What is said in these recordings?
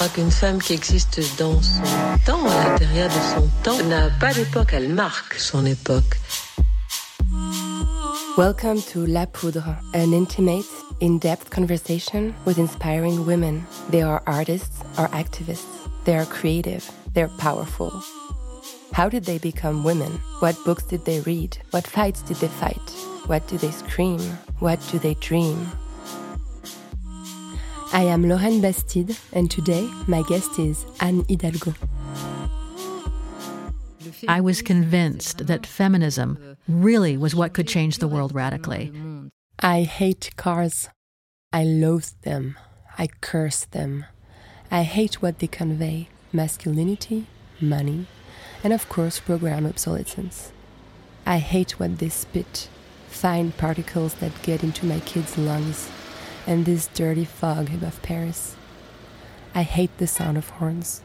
crois qu'une femme qui existe dans son temps, à l'intérieur de son temps, n'a pas d'époque, elle marque son époque. Welcome to La Poudre, an intimate, in depth conversation with inspiring women. They are artists or activists. They are creative. They're powerful. How did they become women? What books did they read? What fights did they fight? What do they scream? What do they dream? I am Lauren Bastide, and today my guest is Anne Hidalgo. I was convinced that feminism really was what could change the world radically. I hate cars. I loathe them. I curse them. I hate what they convey masculinity, money, and of course, program obsolescence. I hate what they spit fine particles that get into my kids' lungs and this dirty fog above Paris. I hate the sound of horns.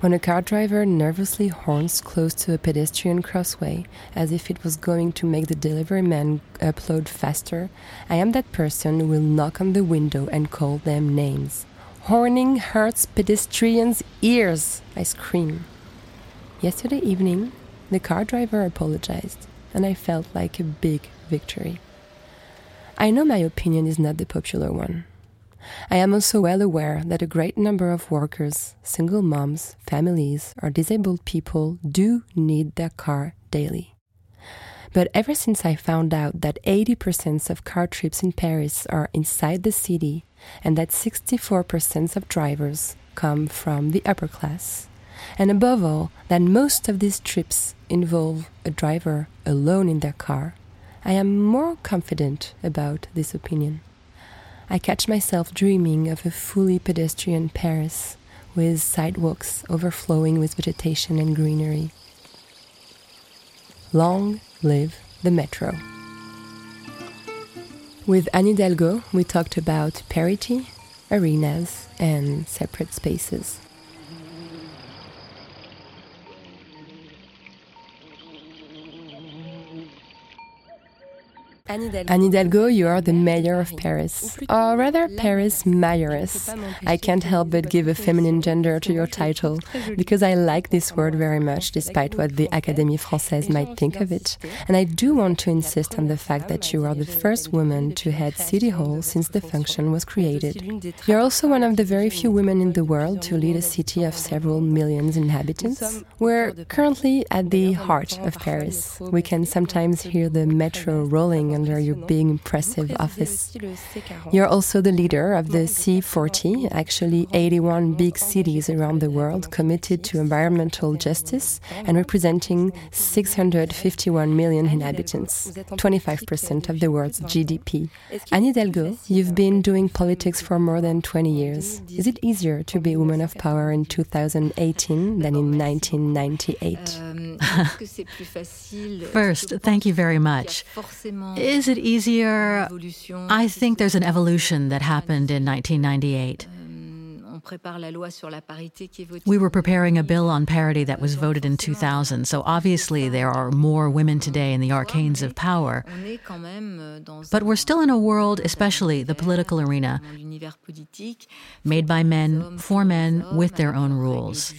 When a car driver nervously horns close to a pedestrian crossway as if it was going to make the delivery man upload faster, I am that person who will knock on the window and call them names. Horning hurts pedestrians' ears, I scream. Yesterday evening, the car driver apologized, and I felt like a big victory. I know my opinion is not the popular one. I am also well aware that a great number of workers, single moms, families, or disabled people do need their car daily. But ever since I found out that 80% of car trips in Paris are inside the city and that 64% of drivers come from the upper class, and above all, that most of these trips involve a driver alone in their car, I am more confident about this opinion. I catch myself dreaming of a fully pedestrian Paris with sidewalks overflowing with vegetation and greenery. Long live the metro. With Anne Hidalgo, we talked about parity, arenas, and separate spaces. Anne Hidalgo, you are the mayor of Paris, or rather Paris mayoress. I can't help but give a feminine gender to your title because I like this word very much, despite what the Académie Française might think of it. And I do want to insist on the fact that you are the first woman to head City Hall since the function was created. You're also one of the very few women in the world to lead a city of several millions inhabitants. We're currently at the heart of Paris. We can sometimes hear the metro rolling under your big, impressive office. You're also the leader of the C40, actually 81 big cities around the world committed to environmental justice and representing 651 million inhabitants, 25% of the world's GDP. Anne Hidalgo, you've been doing politics for more than 20 years. Is it easier to be a woman of power in 2018 than in 1998? First, thank you very much. Is it easier? I think there's an evolution that happened in 1998. We were preparing a bill on parity that was voted in 2000, so obviously there are more women today in the arcanes of power. But we're still in a world, especially the political arena, made by men, for men, with their own rules.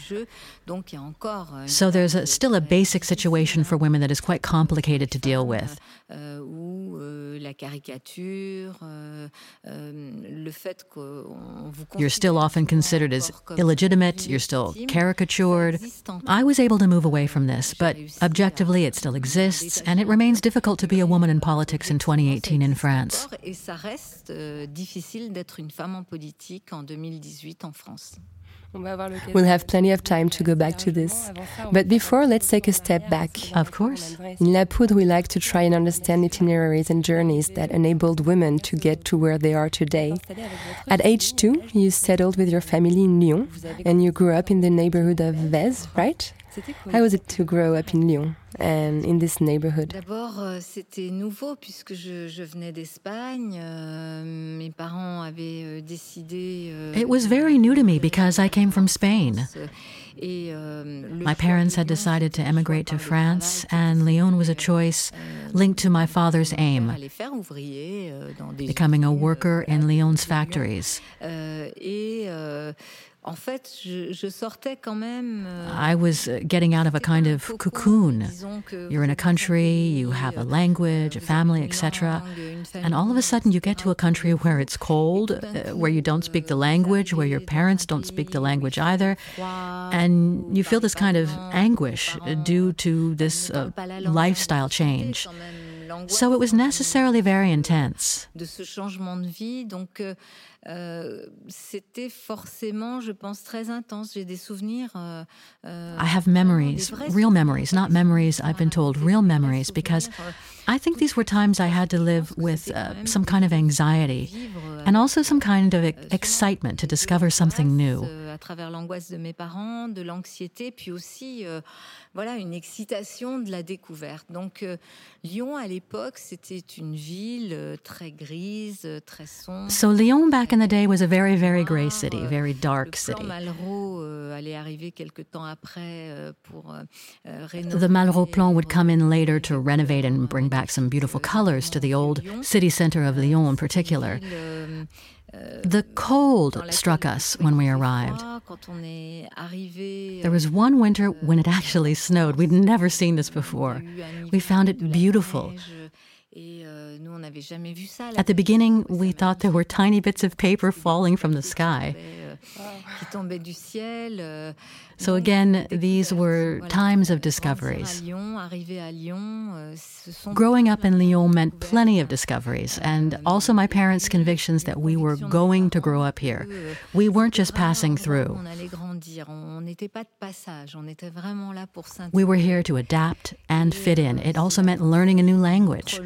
So there's a, still a basic situation for women that is quite complicated to deal with. You're still often considered as illegitimate, you're still caricatured. I was able to move away from this, but objectively it still exists, and it remains difficult to be a woman in politics in 2018 in France. We'll have plenty of time to go back to this. But before, let's take a step back. Of course. In La Poudre, we like to try and understand itineraries and journeys that enabled women to get to where they are today. At age two, you settled with your family in Lyon, and you grew up in the neighborhood of Vaise, right? How was it to grow up in Lyon and in this neighborhood? D'abord, euh, c'était nouveau puisque je, je venais d'Espagne. Euh, mes parents avaient euh, décidé. Euh, it was very new to me because I came from Spain. Euh, my parents had decided to emigrate to France, and Lyon was a euh, choice linked to my father's aim becoming a worker in Lyon's factories. En fait, je, je sortais quand même. Euh, I was uh, getting out of a kind of cocoon. You're in a country, you have a language, a family, etc. And all of a sudden, you get to a country where it's cold, uh, where you don't speak the language, where your parents don't speak the language either. And you feel this kind of anguish due to this uh, lifestyle change. So it was necessarily very intense. De ce changement de vie, donc euh, euh, c'était forcément, je pense, très intense. J'ai des souvenirs. Euh, euh I have memories, real memories, not memories I've been told, real memories, because I think these were times I had to live with uh, some kind of anxiety and also some kind of excitement to discover something new. À travers l'angoisse de mes parents, de l'anxiété, puis aussi voilà une excitation de la découverte. Donc Lyon à l'époque, c'était une ville très grise, très sombre. So Lyon back in the day was a very, very gray city, very dark city. Euh, euh, the Malraux plan would come in later to renovate and bring back some beautiful colors to the old city center of Lyon in particular. The cold struck us when we arrived. There was one winter when it actually snowed. We'd never seen this before. We found it beautiful. At the beginning, we thought there were tiny bits of paper falling from the sky. So again, these were times of discoveries. Growing up in Lyon meant plenty of discoveries, and also my parents' convictions that we were going to grow up here. We weren't just passing through. We were here to adapt and fit in. It also meant learning a new language.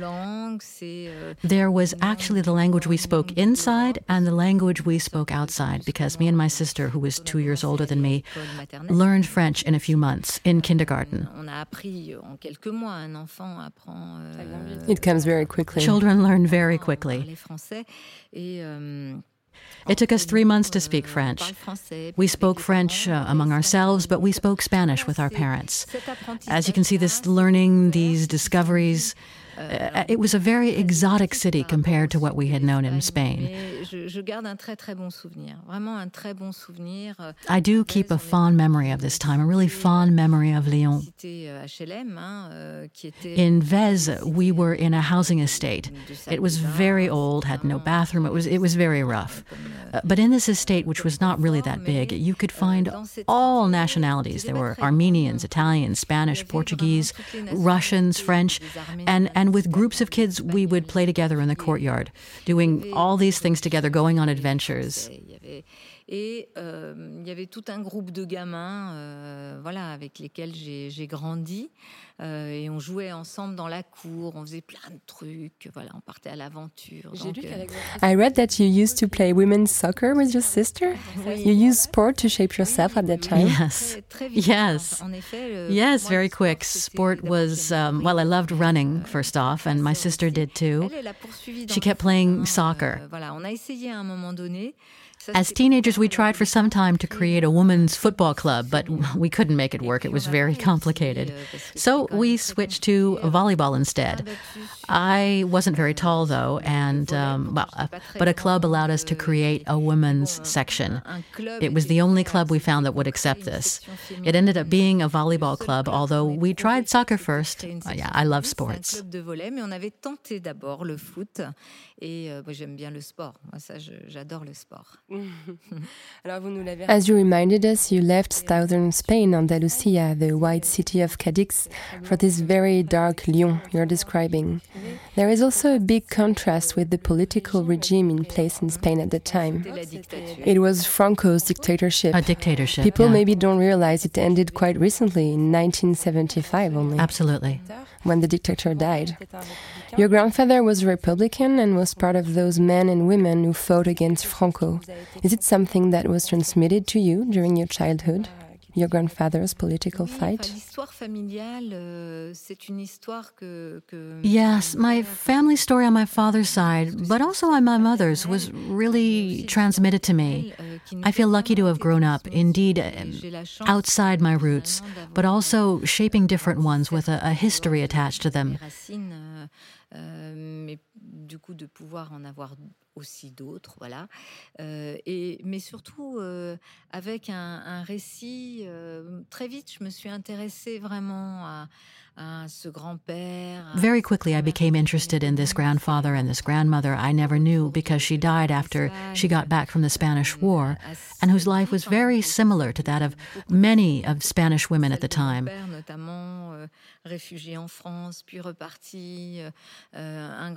There was actually the language we spoke inside and the language we spoke outside because me and my sister, who was two years older than me, learned French in a few months in kindergarten. It comes very quickly. Children learn very quickly. It took us three months to speak French. We spoke French uh, among ourselves, but we spoke Spanish with our parents. As you can see, this learning, these discoveries, uh, it was a very exotic city compared to what we had known in Spain. I do keep a fond memory of this time, a really fond memory of Lyon. In Vaise, we were in a housing estate. It was very old, had no bathroom. It was it was very rough. Uh, but in this estate, which was not really that big, you could find all nationalities. There were Armenians, Italians, Spanish, Portuguese, Russians, French, and and and with groups of kids, we would play together in the courtyard, doing all these things together, going on adventures. Et euh, il y avait tout un groupe de gamins, euh, voilà, avec lesquels j'ai grandi. Euh, et on jouait ensemble dans la cour, on faisait plein de trucs, voilà, on partait à l'aventure. Euh, I read that you used to play women's soccer with your sister. You used sport to shape yourself at that time. Yes, yes, yes, very quick. Sport was um, well. I loved running first off, and my sister did too. She kept playing soccer. Voilà, on a essayé à un moment donné. As teenagers, we tried for some time to create a women's football club, but we couldn't make it work. It was very complicated. So we switched to volleyball instead. I wasn't very tall, though, and, um, well, uh, but a club allowed us to create a women's section. It was the only club we found that would accept this. It ended up being a volleyball club, although we tried soccer first. Uh, yeah, I love sports. Et euh, j'aime bien le sport. Moi, ça, j'adore le sport. As you reminded us, you left southern Spain, Andalusia, the white city of Cadix, for this very dark Lyon you're describing. There is also a big contrast with the political regime in place in Spain at the time. It was Franco's dictatorship. A dictatorship. People yeah. maybe don't realize it ended quite recently, in 1975 only. Absolutely. When the dictator died. Your grandfather was a Republican and was part of those men and women who fought against Franco. Is it something that was transmitted to you during your childhood? Your grandfather's political fight? Euh, yes, my family story on my father's side, but also on my mother's, was really transmitted to me. Euh, I feel lucky to have grown up, indeed, um, outside my roots, but also shaping different ones with a, a history attached to them. Aussi d'autres, voilà. Euh, et mais surtout euh, avec un, récit euh, très vite, je me suis intéressée vraiment à. Very quickly, I became interested in this grandfather and this grandmother I never knew because she died after she got back from the Spanish War, and whose life was very similar to that of many of Spanish women at the time. Euh, réfugié en France, puis reparti, euh, euh.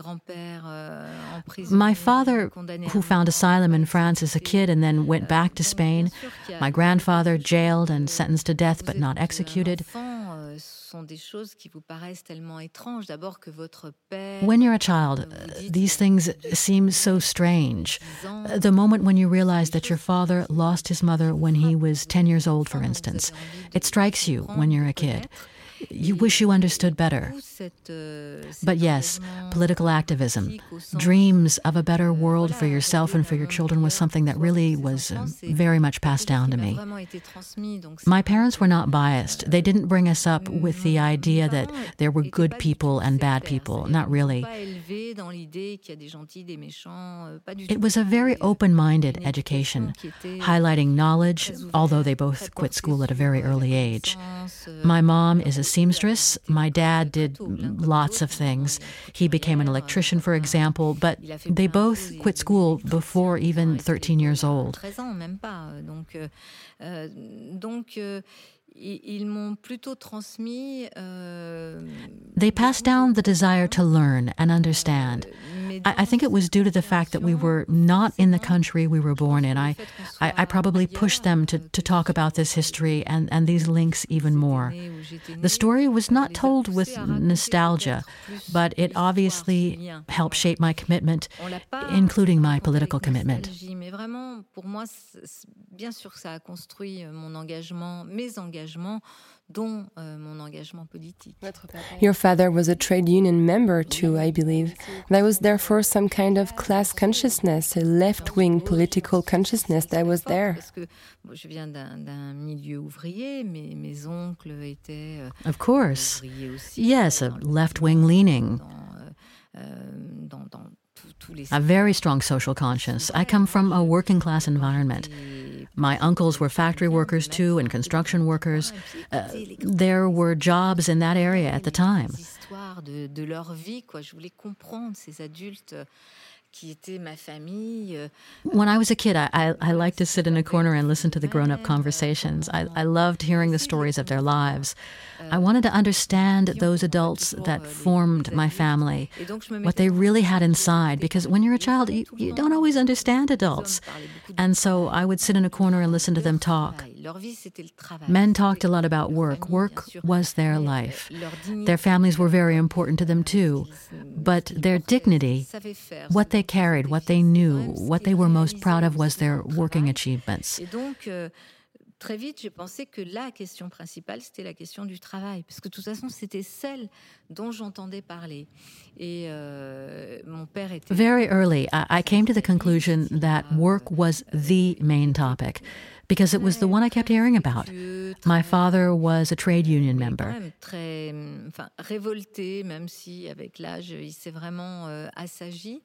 My father, who found asylum in France as a kid and then went back to Spain. My grandfather, jailed and sentenced to death but not executed. When you're a child, these things seem so strange. The moment when you realize that your father lost his mother when he was 10 years old, for instance, it strikes you when you're a kid. You wish you understood better. But yes, political activism, dreams of a better world for yourself and for your children was something that really was uh, very much passed down to me. My parents were not biased. They didn't bring us up with the idea that there were good people and bad people. Not really. It was a very open minded education, highlighting knowledge, although they both quit school at a very early age. My mom is a seamstress. My dad did lots of things. He became an electrician, for example, but they both quit school before even 13 years old. Euh, euh, euh, ils m'ont plutôt transmis. They passed down the desire to learn and understand. I, I, think it was due to the fact that we were not in the country we were born in. I, I, I probably pushed them to, to talk about this history and, and these links even more. The story was not told with nostalgia, but it obviously helped shape my commitment, including my political commitment. engagements, dont euh, mon engagement politique. Your father was a trade union member too, I believe. There was therefore some kind of class consciousness, a left-wing political consciousness that was there. Je viens d'un milieu ouvrier, mais mes oncles étaient euh, Of course. Yes, a left-wing leaning. Dans, euh, euh dans, dans a very strong social conscience. I come from a working class environment. My uncles were factory workers too and construction workers. Uh, there were jobs in that area at the time. Euh, when I was a kid, I, I, I liked to sit in a corner and listen to the grown up conversations. I, I loved hearing the stories of their lives. I wanted to understand those adults that formed my family, what they really had inside, because when you're a child, you, you don't always understand adults. And so I would sit in a corner and listen to them talk. Men talked a lot about work. Work was their life. Their families were very important to them too. But their dignity, what they carried, what they knew, what they were most proud of was their working achievements. Euh, très vite, j'ai pensé que la question principale, c'était la question du travail, parce que de toute façon, c'était celle dont j'entendais parler. Et euh, mon père était. Very early, I came to the conclusion that euh, work was the main topic. because it was the one I kept hearing about. My father was a trade union member. Très, enfin, révolté, même si avec l'âge il s'est vraiment euh, assagi.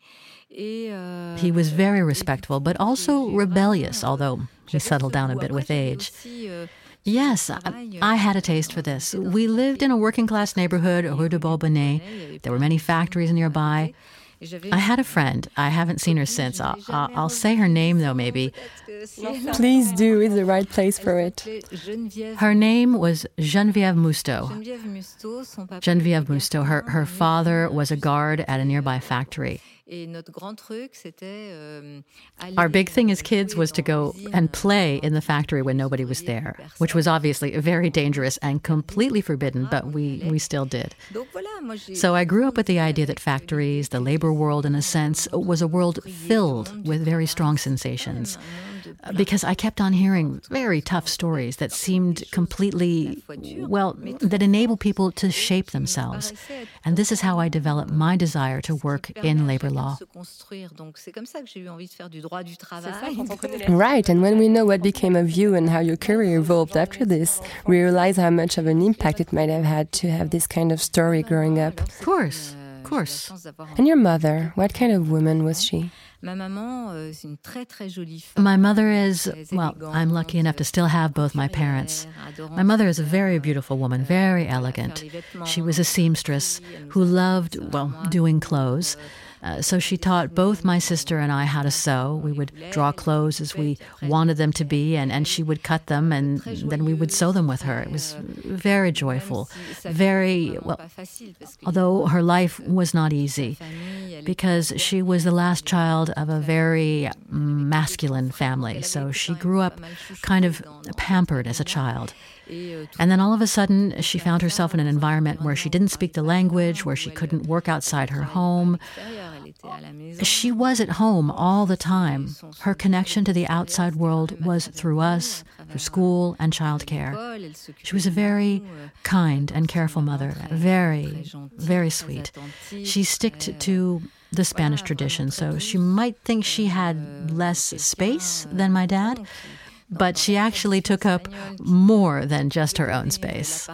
Et, euh, he was very respectful, but also rebellious, although he settled down a bit with age. Euh, yes, I, I, had a taste for this. We lived in a working class neighborhood, Rue de Bourbonnais. There were many factories nearby. I had a friend. I haven't seen her since. I'll, I'll, say her name though, maybe. Please do. It's the right place for it. Her name was Geneviève Mousteau. Geneviève Mousteau. Her, her father was a guard at a nearby factory. Euh, Our big thing as kids was to go and play in the factory when nobody was there, which was obviously very dangerous and completely forbidden, but we, we still did. So I grew up with the idea that factories, the labor world in a sense, was a world filled with very strong sensations because I kept on hearing very tough stories that seemed completely, well, that enable people to shape themselves. And this is how I developed my desire to work in labor law. Right, and when we know what became of you and how your career evolved after this, we realize how much of an impact it might have had to have this kind of story growing up. Of course, of course. And your mother, what kind of woman was she? Ma maman, euh, c'est une très très jolie femme. My mother is, well, I'm lucky enough to still have both my parents. My mother is a very beautiful woman, euh, very elegant. She was a seamstress who loved, well, doing clothes. Euh, Uh, so she taught both my sister and I how to sew. We would draw clothes as we wanted them to be, and, and she would cut them, and then we would sew them with her. It was very joyful, very, well, although her life was not easy because she was the last child of a very masculine family. So she grew up kind of pampered as a child. And then all of a sudden, she found herself in an environment where she didn't speak the language, where she couldn't work outside her home. She was at home all the time. Her connection to the outside world was through us, through school and childcare. She was a very kind and careful mother, very, very sweet. She sticked to the Spanish tradition, so she might think she had less space than my dad but she actually took up more than just her own space.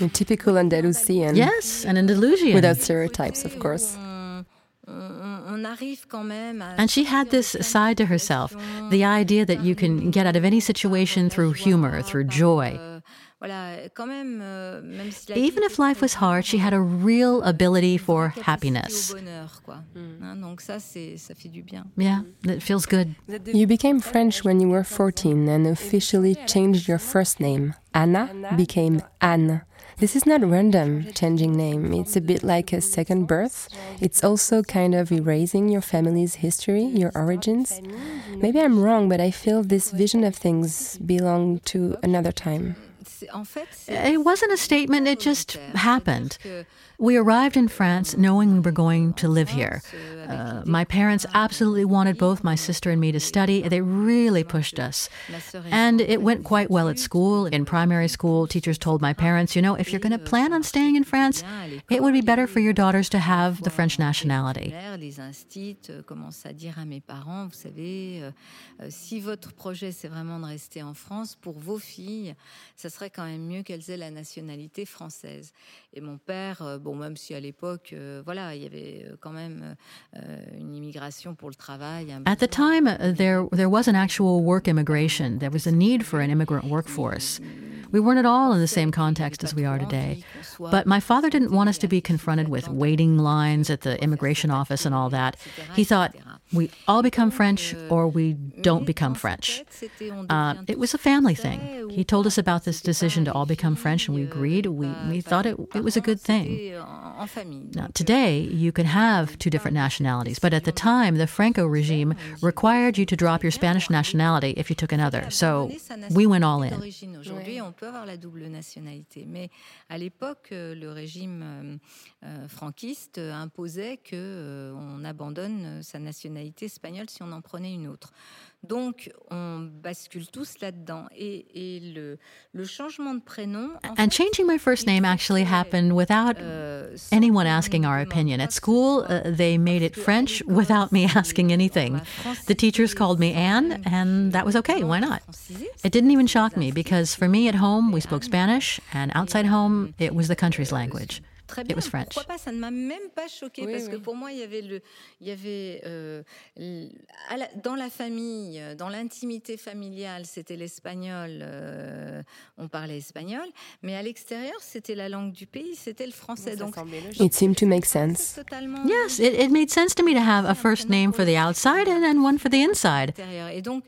A typical Andalusian. Yes, an Andalusian. Without stereotypes, of course. And she had this side to herself the idea that you can get out of any situation through humor, through joy. Euh, Even if life was hard, she had a real ability for happiness. Mm. Yeah, it feels good. You became French when you were 14 and officially changed your first name. Anna became Anne. This is not random changing name. It's a bit like a second birth. It's also kind of erasing your family's history, your origins. Maybe I'm wrong, but I feel this vision of things belong to another time. It wasn't a statement, it just happened. We arrived in France knowing we were going to live here. Uh, my parents absolutely wanted both my sister and me to study. They really pushed us. And it went quite well at school. In primary school, teachers told my parents, you know, if you're going to plan on staying in France, it would be better for your daughters to have the French nationality. France, bon, même si à l'époque, euh, voilà, il y avait euh, quand même une immigration pour le travail. At the time, uh, there there was an actual work immigration. There was a need for an immigrant workforce. We weren't at all in the same context as we are today. But my father didn't want us to be confronted with waiting lines at the immigration office and all that. He thought, we all become French or we don't become French. Uh, it was a family thing. He told us about this decision to all become French, and we agreed. We, we thought it, it was a good thing. Now, today, you can have two different nationalities, but at the time, the Franco regime required you to drop your Spanish nationality if you took another. So we went all in. Mais à l'époque, euh, régime euh, euh, franquiste imposait qu'on abandonne sa nationalité espagnole si on en prenait une autre. Donc, on bascule tous là-dedans. Et, et le, le, changement de prénom. And changing my first name actually happened without euh, anyone asking our opinion. At school, uh, they made it French without me asking anything. The teachers called me Anne, and that was okay. Why not? It didn't even shock me because for me at home, we spoke Spanish, and outside home, it was the country's language. Très bien. it was French. Pourquoi pas Ça ne m'a même pas choqué oui, parce oui. que pour moi, il y avait le, il y avait euh, la, dans la famille, dans l'intimité familiale, c'était l'espagnol. Euh, on parlait espagnol, mais à l'extérieur, c'était la langue du pays, c'était le français. Donc, it seemed to make sense. Yes, it, it made sense to me to have a first name for the outside and then one for the inside. Et donc,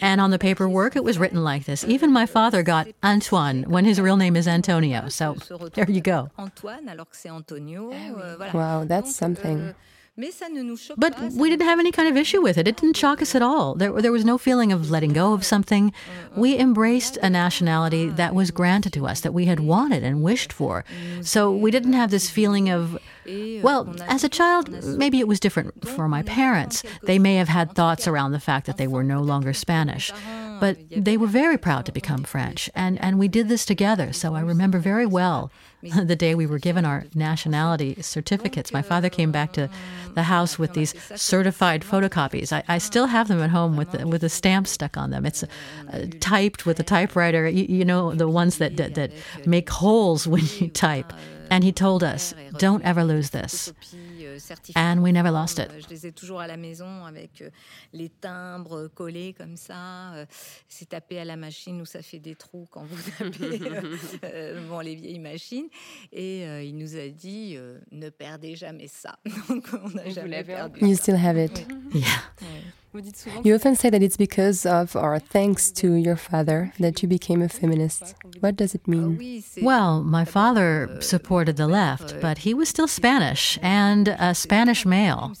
and on the paperwork, it was written like this. Even my father got Antoine when his real name is Antonio. So there you go. Antoine, alors que c'est Antonio. Ah euh, voilà. Wow, that's something. Euh, Euh, but we didn't have any kind of issue with it. It didn't shock us at all. There, there was no feeling of letting go of something. We embraced a nationality that was granted to us, that we had wanted and wished for. So we didn't have this feeling of, well, as a child, maybe it was different for my parents. They may have had thoughts around the fact that they were no longer Spanish. But they were very proud to become French, and, and we did this together. So I remember very well the day we were given our nationality certificates. My father came back to the house with these certified photocopies. I, I still have them at home with the, with a stamp stuck on them. It's uh, typed with a typewriter. You, you know the ones that, that that make holes when you type. And he told us, "Don't ever lose this." And we never lost it. Je les ai toujours à la maison avec les timbres collés comme ça. C'est tapé à la machine où ça fait des trous quand vous tapez bon, les vieilles machines. Et il nous a dit ne perdez jamais ça. Donc on n'a jamais perdu. You still have it. Yeah. You often say that it's because of or thanks to your father that you became a feminist. What does it mean? Well, my father supported the left, but he was still Spanish and a Spanish male.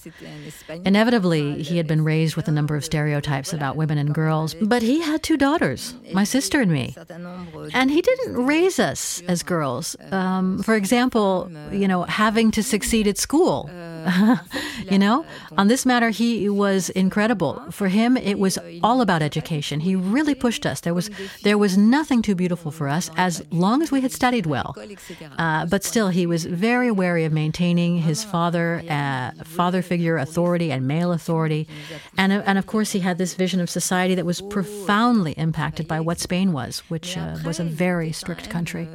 Inevitably, he had been raised with a number of stereotypes about women and girls, but he had two daughters, my sister and me. And he didn't raise us as girls. Um, for example, you know, having to succeed at school. you know, on this matter, he was incredible. For him, it was all about education. He really pushed us. There was there was nothing too beautiful for us as long as we had studied well. Uh, but still, he was very wary of maintaining his father uh, father figure authority and male authority, and and of course, he had this vision of society that was profoundly impacted by what Spain was, which uh, was a very strict country.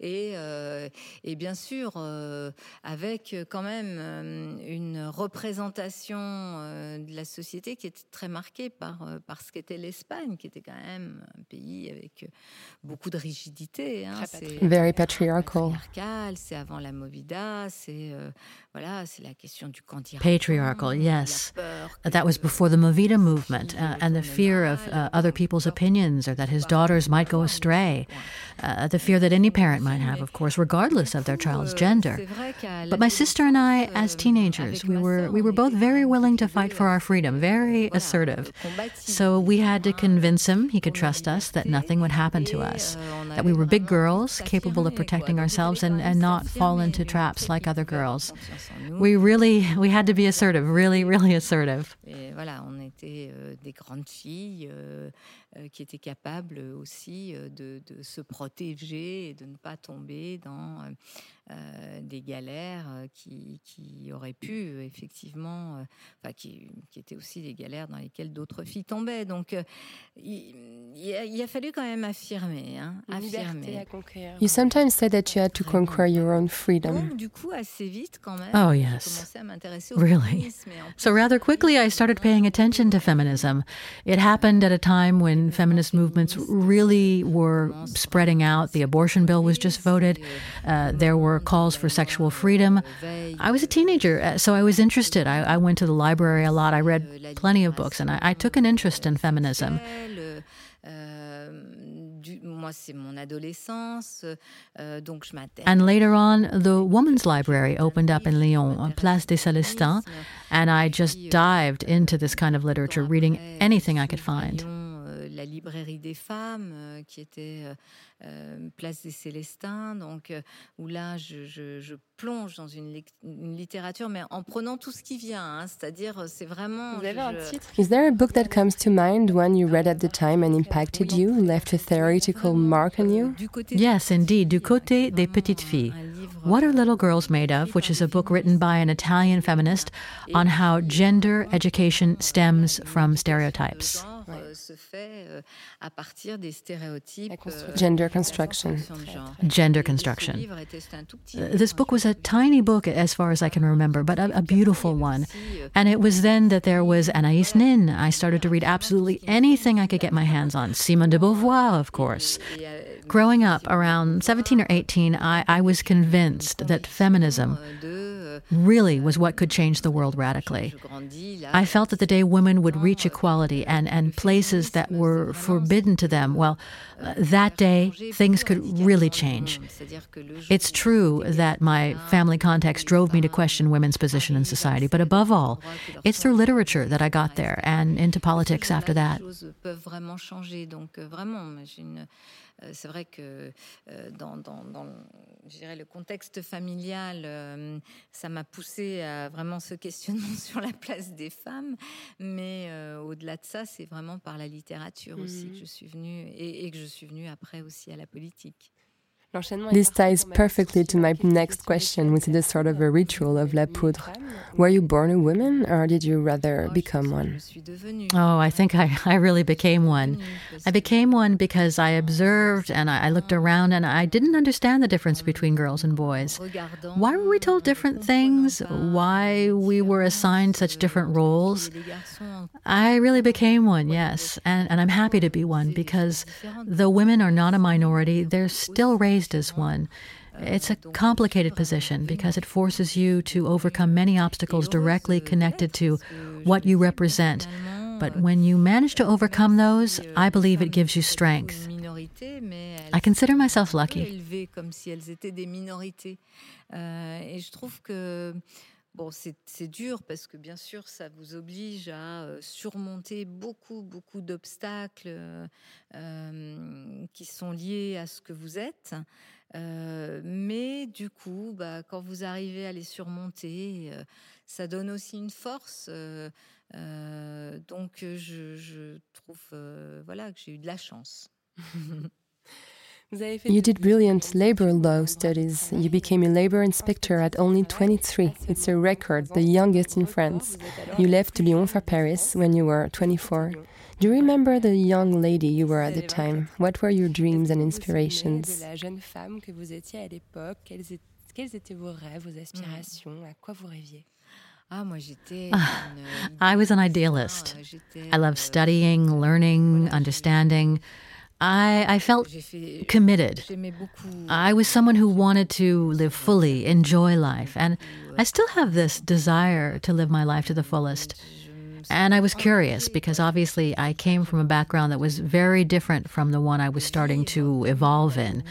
Et, euh, et bien sûr, euh, avec quand même une représentation euh, de la société qui était très marquée par, par ce qu'était l'Espagne, qui était quand même un pays avec beaucoup de rigidité. Hein. C'est Very patriarchal. C'est avant la Movida, c'est voilà, c'est la question du Patriarchal, yes. That was before the Movida movement uh, and the fear of uh, other people's opinions or that his daughters might go astray. Uh, the fear that any parent might have, of course, regardless of their child's gender. But my sister and I, as teenagers, we were we were both very willing to fight for our freedom, very assertive. So we had to convince him he could trust us, that nothing would happen to us, that we were big girls, capable of protecting ourselves and, and not fall into traps like other girls. We really we had to be assertive, really, really assertive. Et voilà, on était euh, des grandes filles euh, euh, qui étaient capables aussi euh, de, de, se protéger et de ne pas tomber dans euh, des galères qui, qui, auraient pu effectivement, enfin qui, qui, étaient aussi des galères dans lesquelles d'autres filles tombaient. Donc il, il, a, il, a, fallu quand même affirmer, hein, affirmer. You sometimes say that you had to conquer your own freedom. Donc, du coup, assez vite quand même. Oh yes. à m'intéresser au really? So rather quickly, I started paying attention to feminism. It happened at a time when feminist movements really were spreading out. The abortion bill was just voted. Uh, there were calls for sexual freedom. I was a teenager, uh, so I was interested. I, I went to the library a lot. I read plenty of books, and I, I took an interest in feminism. And later on, the Women's Library opened up in Lyon, Place des Célestins, and I just dived into this kind of literature, reading anything I could find. La librairie des femmes, qui était euh, Place des Célestins, donc euh, où là je, je, je plonge dans une, une, littérature, mais en prenant tout ce qui vient, hein, c'est-à-dire c'est vraiment. Vous avez un titre? Is there a book that comes to mind, one you read at the time and impacted you, left a theoretical mark on you? Yes, indeed, Du côté des petites filles. What Are Little Girls Made Of, which is a book written by an Italian feminist on how gender education stems from stereotypes. Se fait à partir des stéréotypes. Gender construction. Gender construction. This book was a tiny book as far as I can remember, but a, a beautiful one. And it was then that there was Anaïs Nin. I started to read absolutely anything I could get my hands on. Simone de Beauvoir, of course. Growing up around 17 or 18, I, I was convinced that feminism really was what could change the world radically. I felt that the day women would reach equality and, and places that were forbidden to them, well, that day things could really change. It's true that my family context drove me to question women's position in society, but above all, it's through literature that I got there and into politics after that. Euh, euh, c'est vrai que euh, dans, dans, dans le contexte familial, euh, ça m'a poussé à vraiment ce questionnement sur la place des femmes. Mais au-delà de ça, c'est vraiment par la littérature aussi que mmh. je suis venue et, et que je suis venue après aussi à la politique. This ties perfectly to my next question, which is a sort of a ritual of La Poudre. Were you born a woman or did you rather become one? Oh, I think I, I really became one. I became one because I observed and I, looked around and I didn't understand the difference between girls and boys. Why were we told different things? Why we were assigned such different roles? I really became one, yes. And, and I'm happy to be one because though women are not a minority, they're still raised as one. It's a complicated position because it forces you to overcome many obstacles directly connected to what you represent. But when you manage to overcome those, I believe it gives you strength. I consider myself lucky. Bon, c'est dur parce que bien sûr, ça vous oblige à euh, surmonter beaucoup, beaucoup d'obstacles euh, qui sont liés à ce que vous êtes. Euh, mais du coup, bah, quand vous arrivez à les surmonter, ça donne aussi une force. donc, je, je trouve voilà, que j'ai eu de la chance. You did brilliant labor law studies. You became a labor inspector at only 23. It's a record, the youngest in France. You left Lyon for Paris when you were 24. Do you remember the young lady you were at the time? What were your dreams and inspirations? Ah, I was an idealist. I loved studying, learning, understanding. I, I felt committed. I was someone who wanted to live fully, enjoy life, and I still have this desire to live my life to the fullest. And I was curious because obviously I came from a background that was very different from the one I was starting to evolve in.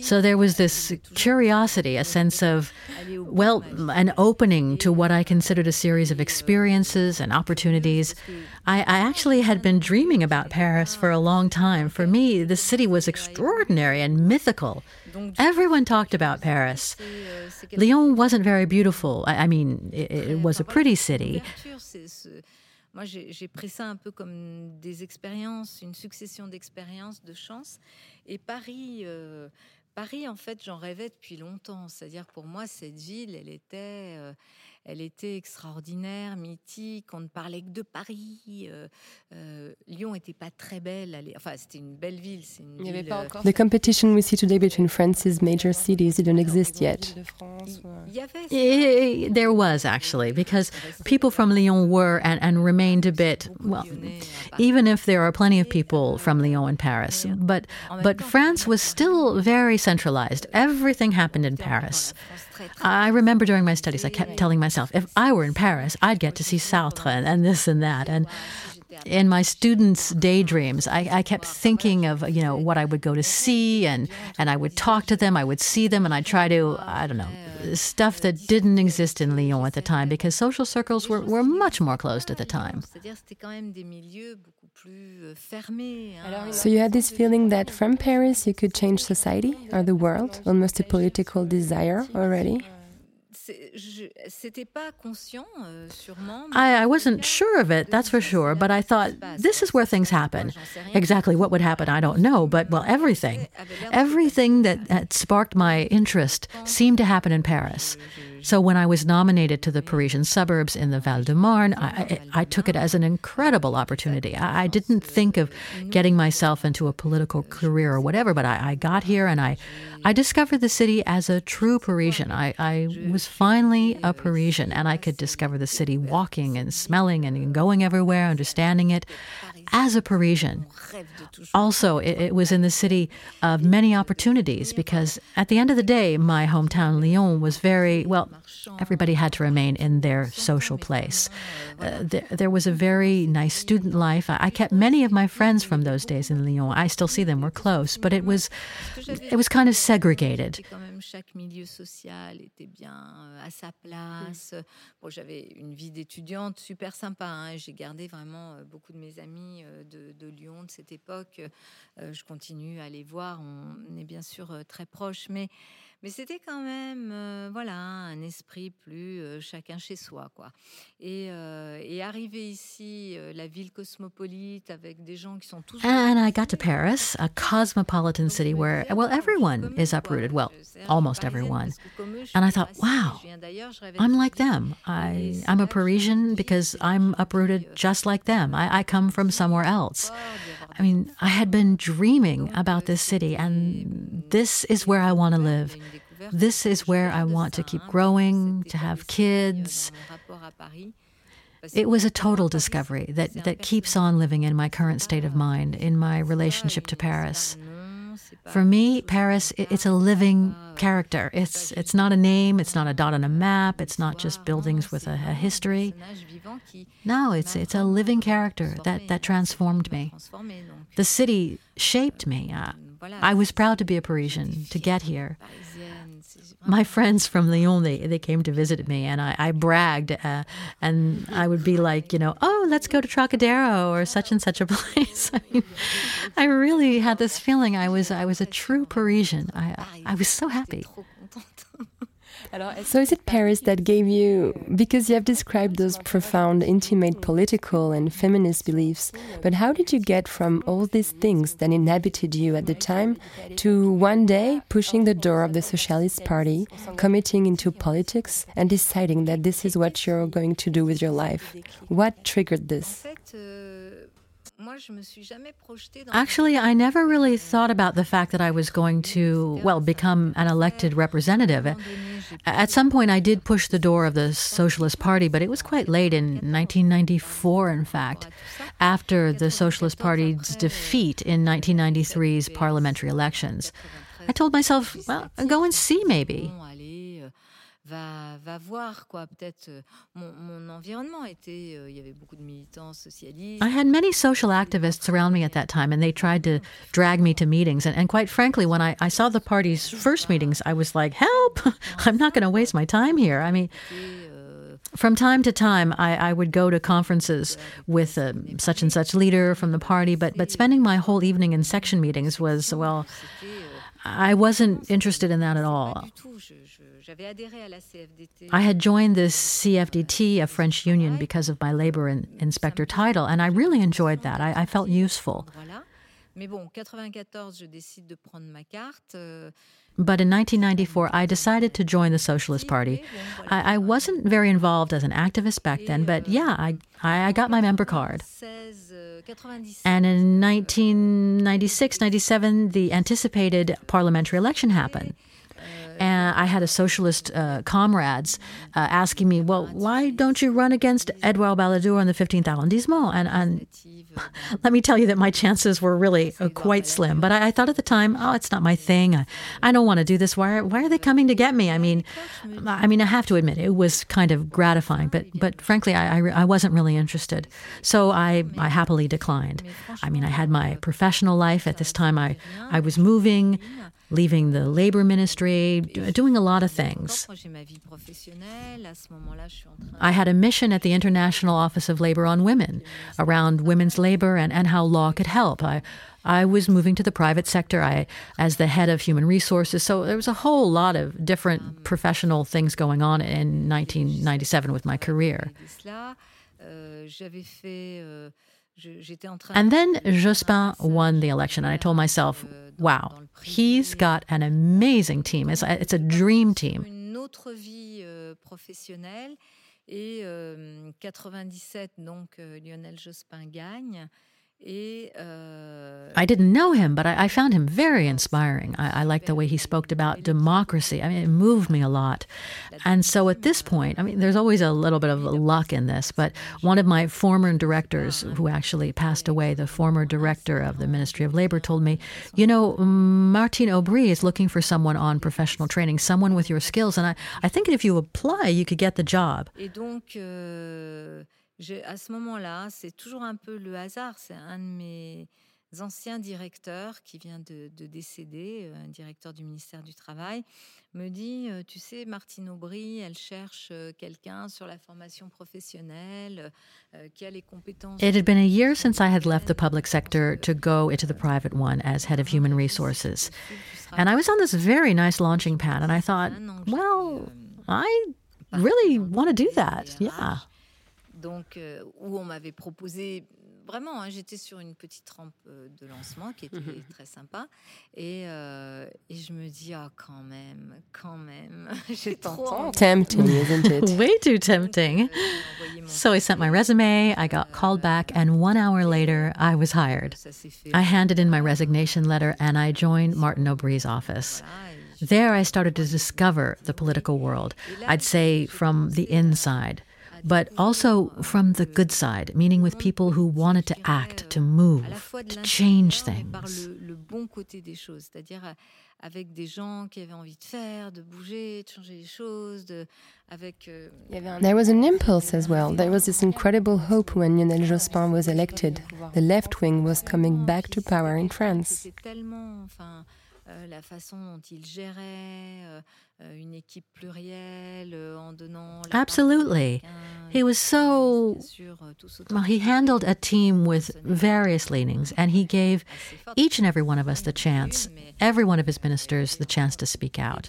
So there was this curiosity, a sense of, well, an opening to what I considered a series of experiences and opportunities. I, I actually had been dreaming about Paris for a long time. For me, the city was extraordinary and mythical. Everyone talked about Paris. Lyon wasn't very beautiful. I, I mean, it, it was a pretty city. Moi, j'ai pris ça un peu comme des expériences, une succession d'expériences, de chance. Et Paris, euh, Paris, en fait, j'en rêvais depuis longtemps. C'est-à-dire, pour moi, cette ville, elle était, euh, elle était extraordinaire, mythique. On ne parlait que de Paris. Euh, euh, Lyon n'était pas très belle. Enfin, c'était une belle ville. Une Il n'y avait pas euh, encore. The competition we see today between France's major cities didn't exist yet. There was actually, because people from Lyon were and, and remained a bit well. Even if there are plenty of people from Lyon and Paris, but but France was still very centralized. Everything happened in Paris. I remember during my studies, I kept telling myself, if I were in Paris, I'd get to see Sartre and, and this and that. And in my students' daydreams, I, I, kept thinking of you know what I would go to see, and and I would talk to them, I would see them, and I try to I don't know stuff that didn't exist in Lyon at the time because social circles were, were much more closed at the time. Euh, so you had this feeling that from Paris you could change society or the world, almost a political desire already. I, I wasn't sure of it, that's for sure, but I thought, this is where things happen. Exactly what would happen, I don't know, but well, everything. Everything that, that sparked my interest seemed to happen in Paris. So when I was nominated to the Parisian suburbs in the Val de Marne, I, I, took it as an incredible opportunity. I, I, didn't think of getting myself into a political career or whatever, but I, I got here and I, I discovered the city as a true Parisian. I, I was finally a Parisian. And I could discover the city walking and smelling and going everywhere, understanding it as a Parisian. Also, it, it, was in the city of many opportunities because at the end of the day, my hometown, Lyon, was very well, everybody had to remain in their social place. Uh, there, there, was a very nice student life. I, I, kept many of my friends from those days in Lyon. I still see them, we're close, but it was, it was kind of segregated. chaque milieu social était bien euh, à place. Bon, j'avais une vie d'étudiante super sympa. Hein, J'ai gardé vraiment euh, beaucoup de mes amis euh, de, de Lyon de cette époque. Je continue à les voir. On est bien sûr très proches, mais mais c'était quand même, euh, voilà, un esprit plus euh, chacun chez soi, quoi. Et, euh, et arriver ici, euh, la ville cosmopolite, avec des gens qui sont tous. And I got to Paris, a cosmopolitan city where, well, everyone is uprooted. Well, almost everyone. And I thought, wow, I'm like them. I, I'm a Parisian because I'm uprooted just like them. I, I come from somewhere else. I mean, I had been dreaming about this city, and this is where I want to live. This is where I want to keep growing, to have kids. It was a total discovery that, that keeps on living in my current state of mind, in my relationship to Paris. For me, Paris, it's a living character. It's, it's not a name, it's not a dot on a map, it's not just buildings with a, a history. No, it's, it's a living character that, that transformed me. The city shaped me. I, I was proud to be a Parisian, to get here my friends from Lyon, they, they came to visit me, and I, I bragged, uh, and I would be like, you know, oh, let's go to Trocadero or such and such a place. I mean, I really had this feeling I was I was a true Parisian. I I was so happy. So is it Paris that gave you, because you have described those profound, intimate political and feminist beliefs, but how did you get from all these things that inhabited you at the time to one day pushing the door of the Socialist Party, committing into politics, and deciding that this is what you're going to do with your life? What triggered this? Uh, Actually, I never really thought about the fact that I was going to, well, become an elected representative. At some point, I did push the door of the Socialist Party, but it was quite late in 1994, in fact, after the Socialist Party's defeat in 1993's parliamentary elections. I told myself, well, go and see maybe va, va voir quoi. Peut-être euh, mon, mon, environnement était, euh, il y avait beaucoup de militants socialistes. I had many social activists around me at that time, and they tried to drag me to meetings. And, and quite frankly, when I, I saw the party's first meetings, I was like, help! I'm not going to waste my time here. I mean, from time to time, I, I would go to conferences with um, such and such leader from the party, but but spending my whole evening in section meetings was well, I wasn't interested in that at all. I had joined the CFDT, a French union, because of my labor in, inspector title, and I really enjoyed that. I, I felt useful. Euh, but in 1994, I decided to join the Socialist Party. I, I, wasn't very involved as an activist back then, but yeah, I, I got my member card. Euh, and in 1996 97, the anticipated parliamentary election happened and I had a socialist uh, comrades uh, asking me, "Well, why don't you run against Edouard Balladur on the 15th arrondissement?" And, and let me tell you that my chances were really uh, quite slim. But I, I, thought at the time, "Oh, it's not my thing. I, I don't want to do this. Why are, why are they coming to get me?" I mean, I mean, I have to admit it was kind of gratifying, but but frankly, I, I, I wasn't really interested. So I I happily declined. I mean, I had my professional life at this time. I I was moving. Leaving the labor ministry, doing a lot of things. I had a mission at the International Office of Labor on Women around women's labor and, and how law could help. I, I was moving to the private sector I, as the head of human resources. So there was a whole lot of different professional things going on in 1997 with my career. And then Jospin won the election, and I told myself, wow, he's got an amazing team. It's a, it's a dream team. Et euh, 97, donc euh, Lionel Jospin gagne. I didn't know him, but I, I found him very inspiring. I, I liked the way he spoke about democracy. I mean, it moved me a lot. And so at this point, I mean, there's always a little bit of luck in this, but one of my former directors, who actually passed away, the former director of the Ministry of Labor, told me, you know, mm, Martine Aubry is looking for someone on professional training, someone with your skills. And I, I think if you apply, you could get the job. À ce moment-là, c'est toujours un peu le hasard. C'est un de mes anciens directeurs qui vient de, de, décéder, euh, un directeur du ministère du Travail, me dit, euh, tu sais, Martine Aubry, elle cherche euh, quelqu'un sur la formation professionnelle, qui a les compétences. It had been a year since I had left the public sector to go into the private one as head of human resources. And I was on this very nice launching pad, and I thought, well, I really want to do that. Yeah. Donc euh, où on m'avait proposé vraiment, hein, j'étais sur une petite rampe euh, de lancement qui était mhm. très sympa. Et, euh, et, je me dis, ah, quand même, quand même. J'ai trop. Tempting, isn't it? Way too tempting. Euh, so I sent my resume, I got called back, and one hour later, I was hired. I handed in my resignation letter and I joined Martine Aubry's office. There, I started to discover the political world, I'd say from the inside but also from the good side, meaning with people who wanted to act, to move, to change things. Euh, avec des gens qui avaient envie de faire, de bouger, de changer les choses, de, avec. Euh, There was an impulse as well. There was this incredible hope when Lionel Jospin was elected. The left wing was coming back to power in France. tellement, enfin, euh, la façon dont il gérait. Euh, Euh, une équipe plurielle euh, en donnant Absolutely. He was so well, he handled a team with various leanings and he gave each and every one of us the chance, every one of his ministers the chance to speak out.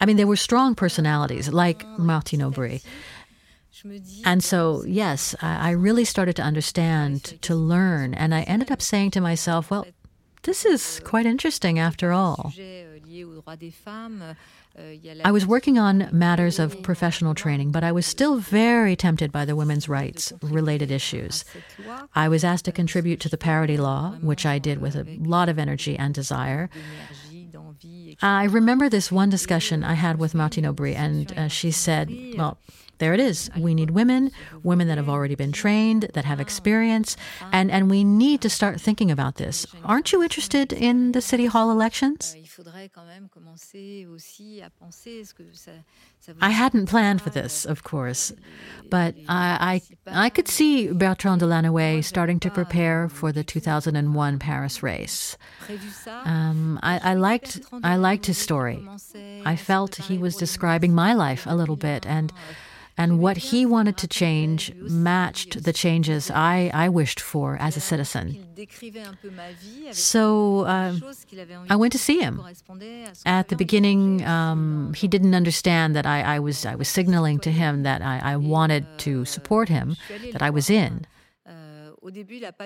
I mean, there were strong personalities like Martine Aubry. And so, yes, I really started to understand, to learn, and I ended up saying to myself, well, this is quite interesting after all. I was working on matters of professional training, but I was still very tempted by the women's rights related issues. I was asked to contribute to the parity law, which I did with a lot of energy and desire. I remember this one discussion I had with Martine Aubry, and uh, she said, Well, there it is. We need women, women that have already been trained, that have experience, and, and we need to start thinking about this. Aren't you interested in the City Hall elections? I hadn't planned for this, of course, but I, I, I could see Bertrand Delanoë starting to prepare for the 2001 Paris race. Um, I, I, liked, I liked his story. I felt he was describing my life a little bit, and and what he wanted to change matched the changes I, I wished for as a citizen. So uh, I went to see him. At the beginning, um, he didn't understand that I, I, was I was signaling to him that I, I wanted to support him, that I was in.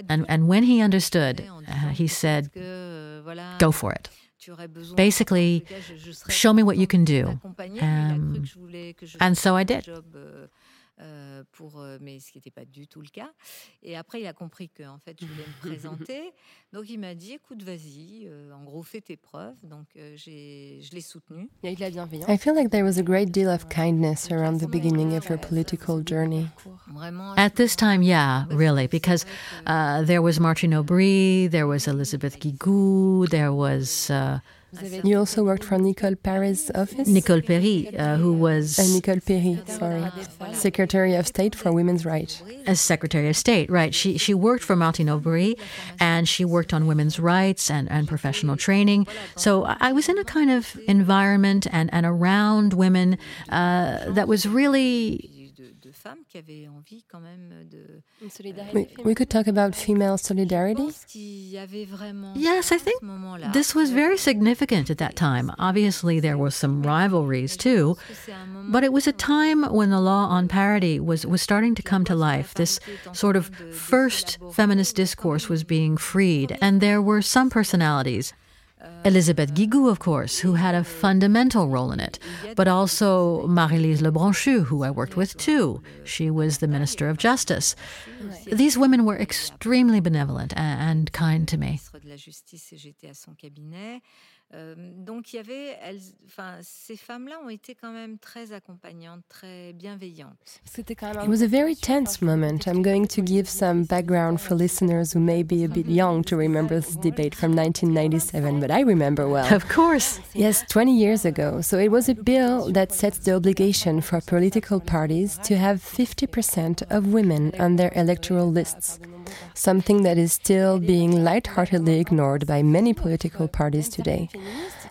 And, and when he understood, uh, he said, Go for it. Basically, show me what you can do. Um, and so I did. Euh, pour, euh, mais ce qui n'était pas du tout le cas. Et après, il a compris que en fait, je voulais me présenter. Donc, il m'a dit, écoute, vas-y, euh, en gros, fais tes preuves. Donc, euh, j'ai, je l'ai soutenu. Il y a eu de la bienveillance. I feel like there was a great deal of kindness around the beginning of your political journey. At this time, yeah, really, because uh, there was Martine Aubry, there was Elizabeth Guigou, there was uh, You also worked for Nicole Péry's office? Nicole Péry, uh, who was. Uh, Nicole Péry, sorry. Secretary of State for Women's Rights. As Secretary of State, right. She, she worked for Martine Aubry and she worked on women's rights and, and professional training. So I was in a kind of environment and, and around women uh, that was really femmes qui avaient envie quand même de. We, we could talk about female solidarity. Yes, I think this was very significant at that time. Obviously, there were some rivalries too, but it was a time when the law on parity was, was starting to come to life. This sort of first feminist discourse was being freed, and there were some personalities Elisabeth Guigou, of course, who had a fundamental role in it, but also Marylise Lebranchu, who I worked with too. She was the Minister of Justice. These women were extremely benevolent and kind to me. Euh, donc il y avait, elles, enfin, ces femmes-là ont été quand même très accompagnantes, très bienveillantes. It was a very tense moment. I'm going to give some background for listeners who may be a bit young to remember this debate from 1997, but I remember well. Of course. Yes, 20 years ago. So it was a bill that sets the obligation for political parties to have 50% of women on their electoral lists something that is still being lightheartedly ignored by many political parties today.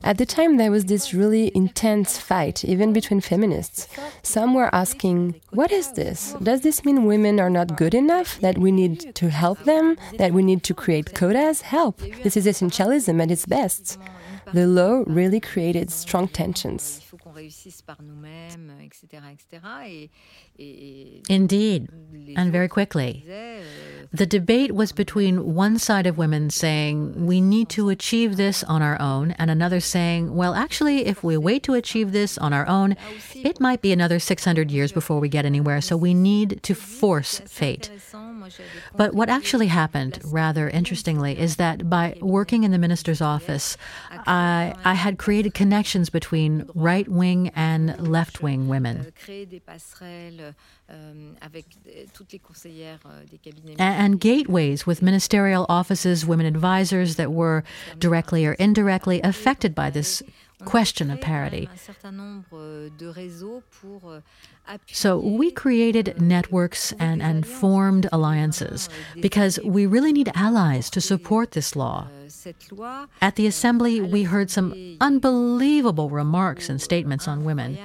At the time, there was this really intense fight, even between feminists. Some were asking, What is this? Does this mean women are not good enough? That we need to help them? That we need to create quotas? Help! This is essentialism at its best. The law really created strong tensions. Indeed, and very quickly. The debate was between one side of women saying, we need to achieve this on our own, and another saying, well, actually, if we wait to achieve this on our own, it might be another 600 years before we get anywhere, so we need to force fate. But what actually happened, rather interestingly, is that by working in the minister's office, I, I had created connections between right wing and left wing women. And gateways with ministerial offices, women advisors that were directly or indirectly affected by this question of parity. So we created networks and, and formed alliances because we really need allies to support this law. At the assembly, we heard some unbelievable remarks and statements on women.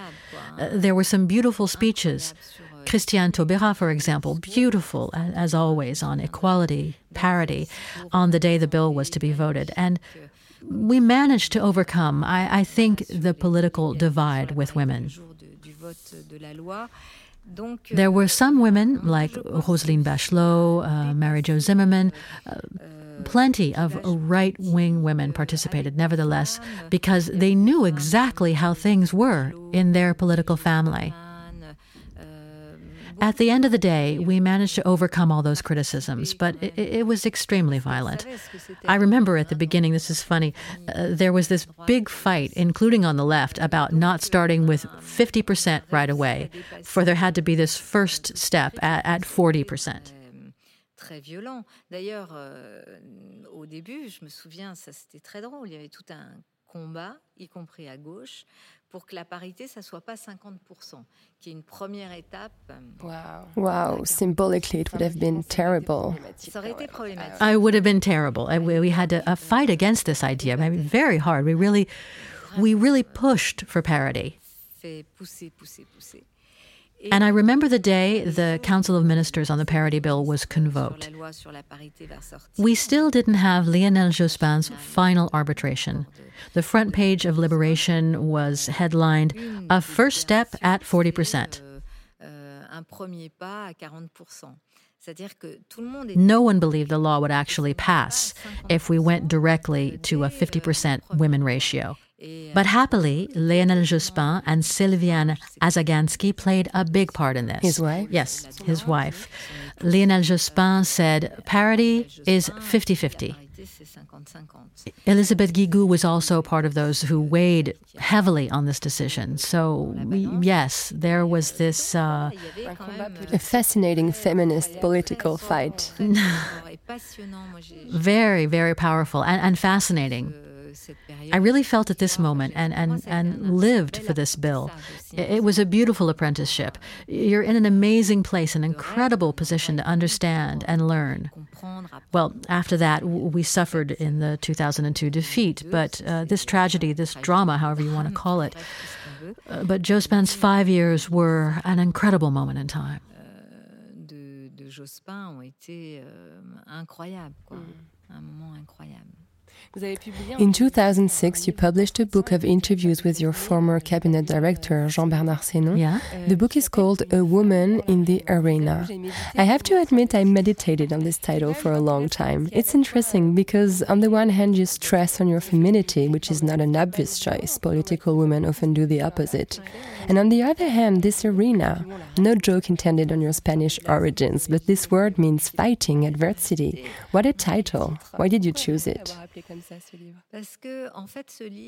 Uh, there were some beautiful speeches. Christiane Taubira, for example, beautiful, as always, on equality, parity, on the day the bill was to be voted. And we managed to overcome, I, I think, the political divide with women. There were some women, like Roselyne Bachelot, uh, Marie-Jo Zimmermann, uh, plenty of right wing women participated, nevertheless, because they knew exactly how things were in their political family. At the end of the day, we managed to overcome all those criticisms, but it, it was extremely violent. I remember at the beginning, this is funny, uh, there was this big fight, including on the left, about not starting with 50% right away, for there had to be this first step at, at 40% très violent. D'ailleurs, euh, au début, je me souviens, ça c'était très drôle. Il y avait tout un combat, y compris à gauche, pour que la parité, ça soit pas 50%, qui est une première étape. Wow. Wow. Symbolically, it would have been terrible. Ça aurait été problématique. I would have been terrible. We, we had to uh, fight against this idea. I mean, very hard. We really, we really pushed for parity. And I remember the day the Council of Ministers on the Parity Bill was convoked. We still didn't have Lionel Jospin's final arbitration. The front page of Liberation was headlined, A First Step at 40%. No one believed the law would actually pass if we went directly to a 50% women ratio. But happily, Lionel Jospin and Sylviane Agacinski played a big part in this. His wife? Yes, his wife. Lionel Jospin said parity is 50 50. Elisabeth Guigou was also part of those who weighed heavily on this decision. So, yes, there was this. Uh, a fascinating feminist political fight. very, very powerful and, and fascinating. I really felt at this moment and, and, and lived for this bill. It was a beautiful apprenticeship. You're in an amazing place, an incredible position to understand and learn. Well, after that, we suffered in the 2002 defeat, but uh, this tragedy, this drama, however you want to call it, uh, but Jospin's five years were an incredible moment in time. Jospin ont été euh, incroyables, quoi. Mm. Un moment incroyable. In 2006, you published a book of interviews with your former cabinet director, Jean Bernard Sénon. Yeah. The book is called A Woman in the Arena. I have to admit, I meditated on this title for a long time. It's interesting because, on the one hand, you stress on your femininity, which is not an obvious choice. Political women often do the opposite. And on the other hand, this arena, no joke intended on your Spanish origins, but this word means fighting adversity. What a title! Why did you choose it?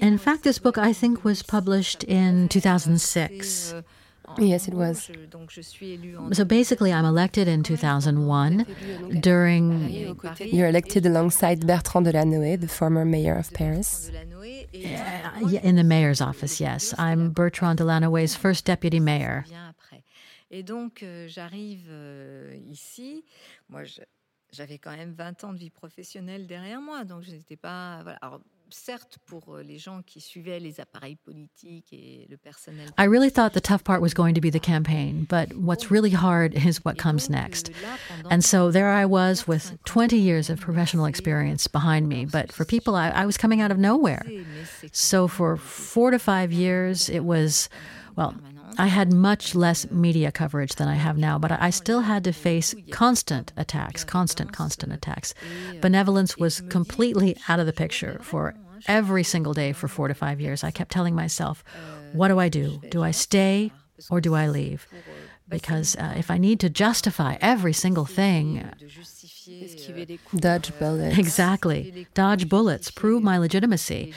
In fact, this book, I think, was published in 2006. Yes, it was. So basically, I'm elected in 2001 during. You're elected alongside Bertrand Delanoë, the former mayor of Paris. In the mayor's office, yes. I'm Bertrand Delanoë's first deputy mayor. Et donc, euh, j'arrive euh, ici. Moi, j'avais quand même 20 ans de vie professionnelle derrière moi, donc je n'étais pas. Voilà. Alors, certes, pour euh, les gens qui suivaient les appareils politiques et le personnel. I really thought the tough part was going to be the campaign, but what's oh. really hard is what comes next. Euh, and so there I was with 20 years of professional experience behind me, but for people, I, I was coming out of nowhere. So for four to five years, it was, well, I had much less media coverage than I have now, but I still had to face constant attacks, constant, constant attacks. Benevolence was completely out of the picture for every single day for four to five years. I kept telling myself, what do I do? Do I stay or do I leave? Because uh, if I need to justify every single thing, Dodge bullets. Exactly. Dodge bullets. Prove my legitimacy.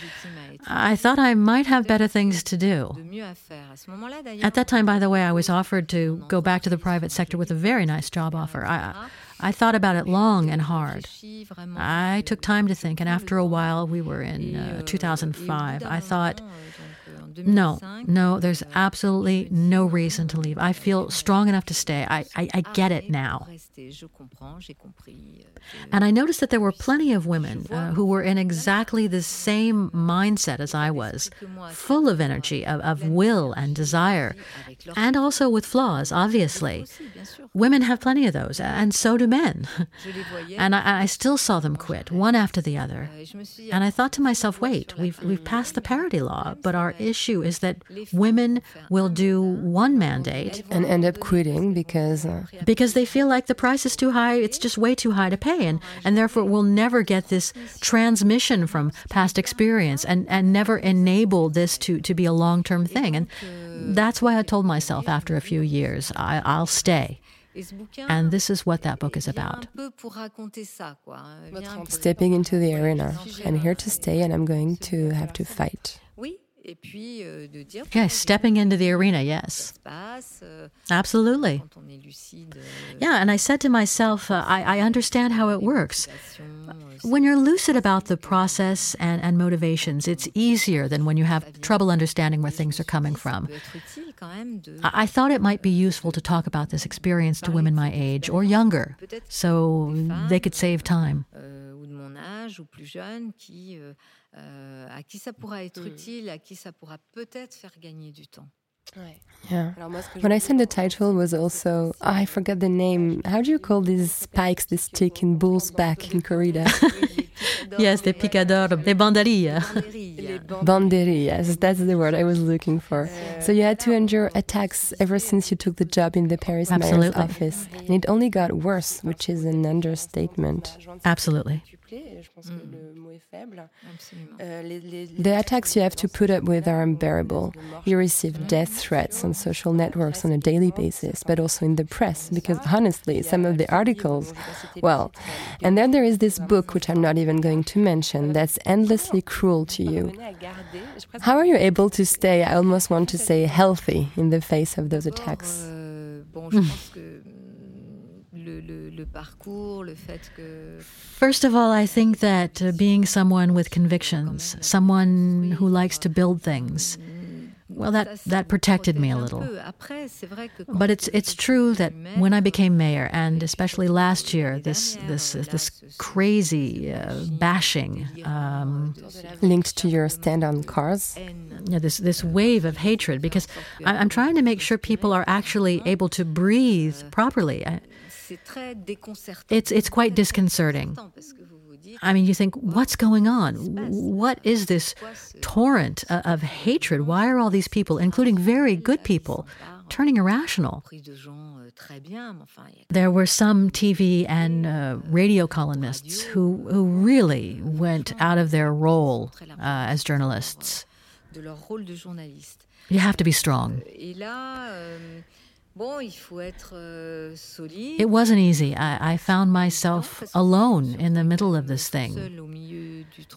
I thought I might have better things to do. At that time, by the way, I was offered to go back to the private sector with a very nice job offer. I, I thought about it long and hard. I took time to think, and after a while, we were in uh, 2005. I thought, no, no, there's absolutely no reason to leave. I feel strong enough to stay. I, I, I get it now. And I noticed that there were plenty of women uh, who were in exactly the same mindset as I was, full of energy, of, of will and desire, and also with flaws, obviously. Women have plenty of those, and so do men. and I, I still saw them quit, one after the other. And I thought to myself, wait, we've, we've passed the parity law, but our issue is that women will do one mandate and end up quitting because uh, because they feel like the price is too high, it's just way too high to pay and, and therefore will never get this transmission from past experience and, and never enable this to, to be a long-term thing. And that's why I told myself after a few years, I, I'll stay. And this is what that book is about. Stepping into the arena. I'm here to stay and I'm going to have to fight. Yes, stepping into the arena, yes. Absolutely. Yeah, and I said to myself, uh, I, I understand how it works. When you're lucid about the process and, and motivations, it's easier than when you have trouble understanding where things are coming from. I, I thought it might be useful to talk about this experience to women my age or younger, so they could save time. Euh, à qui ça pourra être mm. utile, à qui ça pourra peut-être faire gagner du temps. Yeah. When I said the title was also, oh, I forgot the name. How do you call these spikes, this stick in bull's back in corrida? yes, the picador, the banderilla. Banderillas, that's the word I was looking for. So you had to endure attacks ever since you took the job in the Paris Absolutely. mayor's office. And it only got worse, which is an understatement. Absolutely. The attacks you have to put up with are unbearable. You receive death threats on social networks on a daily basis, but also in the press, because honestly, some of the articles, well, and then there is this book, which I'm not even going to mention, that's endlessly cruel to you. How are you able to stay, I almost want to say, healthy in the face of those attacks? Le, le, le, parcours, le fait que. First of all, I think that uh, being someone with convictions, someone who likes to build things, well, that, that protected me a little. But it's, it's true that when I became mayor, and especially last year, this, this, this crazy uh, bashing. Um, Linked to your stand on cars? Yeah, this, this wave of hatred, because I, I'm trying to make sure people are actually able to breathe properly. It's, it's quite disconcerting. I mean, you think, what's going on? What is this torrent of hatred? Why are all these people, including very good people, turning irrational? There were some TV and uh, radio columnists who, who really went out of their role uh, as journalists. You have to be strong. It wasn't easy. I, I, found myself alone in the middle of this thing,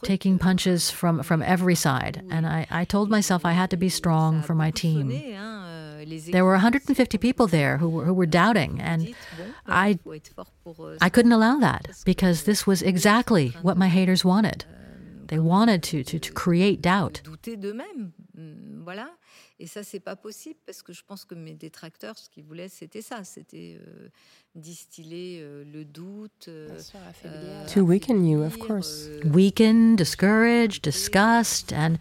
taking punches from, from every side. And I, I told myself I had to be strong for my team. There were 150 people there who were, who were doubting, and I, I couldn't allow that because this was exactly what my haters wanted. They wanted to, to, to create doubt. Et ça, c'est pas possible parce que je pense que mes détracteurs, ce qu'ils voulaient, c'était ça, c'était euh, distiller euh, le doute. Euh, to weaken you, of course. Weaken, discourage, disgust, and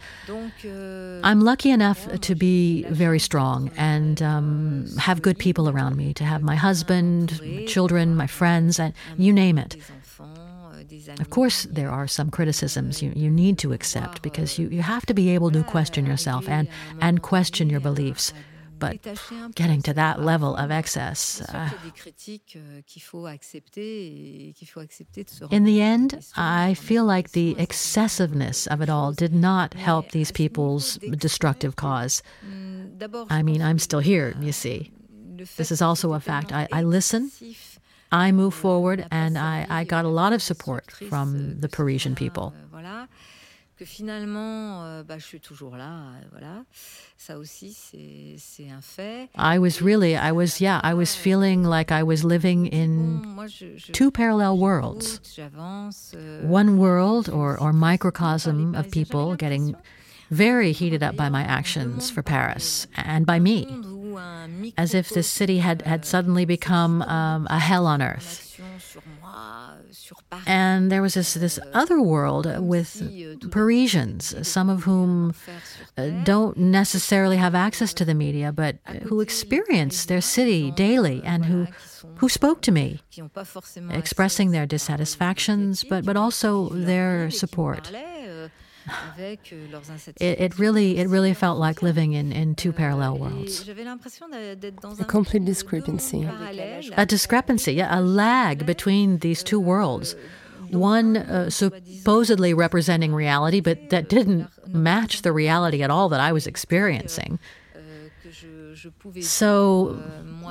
I'm lucky enough to be very strong and um, have good people around me, to have my husband, children, my friends, and you name it. Of course, there are some criticisms you, you need to accept because you, you have to be able to question yourself and, and question your beliefs. But getting to that level of excess. Uh, in the end, I feel like the excessiveness of it all did not help these people's destructive cause. I mean, I'm still here, you see. This is also a fact. I, I listen. I moved forward and I, I got a lot of support from the Parisian people. que finalement, euh, bah, je suis toujours là, voilà. Ça aussi, c'est un fait. I was really, I was, yeah, I was euh, feeling like I was living in two parallel worlds. Euh, One world or, or microcosm of people getting very heated up by my actions for Paris and by me as if this city had, had suddenly become um, a hell on earth. And there was this, this other world with Parisians, some of whom uh, don't necessarily have access to the media, but who experience their city daily and who, who spoke to me, expressing their dissatisfactions, but, but also their support. It, it, really it really felt like living in, in two parallel worlds. A complete discrepancy. A discrepancy, yeah, a lag between these two worlds. One uh, supposedly representing reality, but that didn't match the reality at all that I was experiencing. So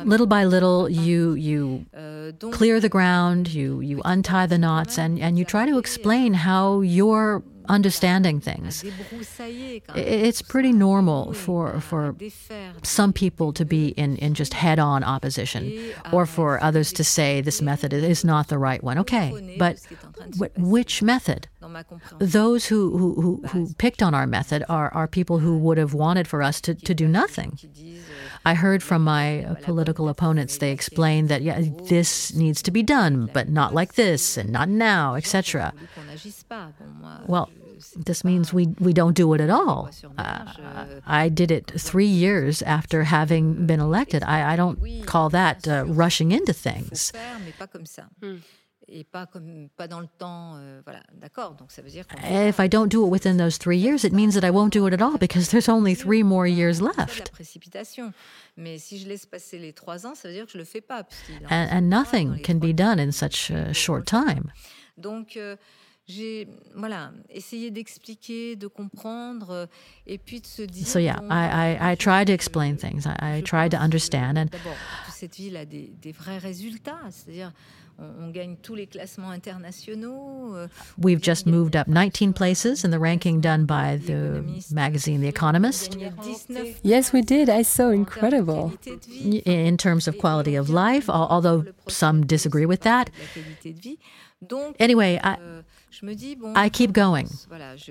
little by little, you you clear the ground, you you untie the knots, and, and you try to explain how you're understanding things. It's pretty normal for for some people to be in, in just head-on opposition, or for others to say this method is not the right one. Okay, but which method? Those who, who, who, who picked on our method are, are people who would have wanted for us to, to do nothing. I heard from my political opponents, they explained that, yeah, this needs to be done, but not like this, and not now, etc. Well, this means we, we don't do it at all. Uh, I did it three years after having been elected. I, I don't call that uh, rushing into things. If I don't do it within those three years, it means that I won't do it at all because there's only three more years left. And, and nothing can be done in such a short time. Euh, j'ai voilà, essayé d'expliquer, de comprendre, et puis de se dire. So yeah, I, I, I tried to explain things. I, I tried to understand, and cette ville a des, des vrais résultats. C'est-à-dire, on, on gagne tous les classements internationaux. euh, We've just moved up 19 places in the ranking done by the magazine The Economist. Yes, we did. I saw incredible. qualité de vie. in terms of quality of life, although some disagree with that. la qualité de vie. Donc, Anyway, I, euh, euh, je me dis, bon, I keep going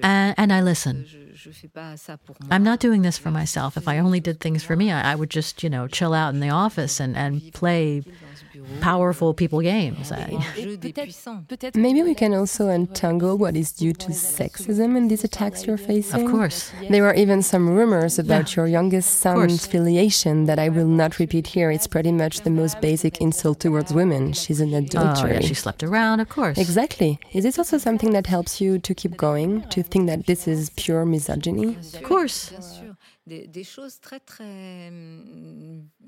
and, uh, and I listen. je, je fais pas ça pour moi. I'm not doing this for myself. If I only did things for me, I, I would just, you know, chill out in the office and, and play euh, powerful people games. I, jeu des puissants. Maybe we can also untangle what is due to sexism in these attacks you're facing. of course. There are even some rumors about your youngest son's filiation that I will not repeat here. It's pretty much the most basic insult towards women. She's an Oh, yeah, she slept around, of course. Exactly. Is this also something that helps you to keep going, to think that this is pure misogyny? Of course.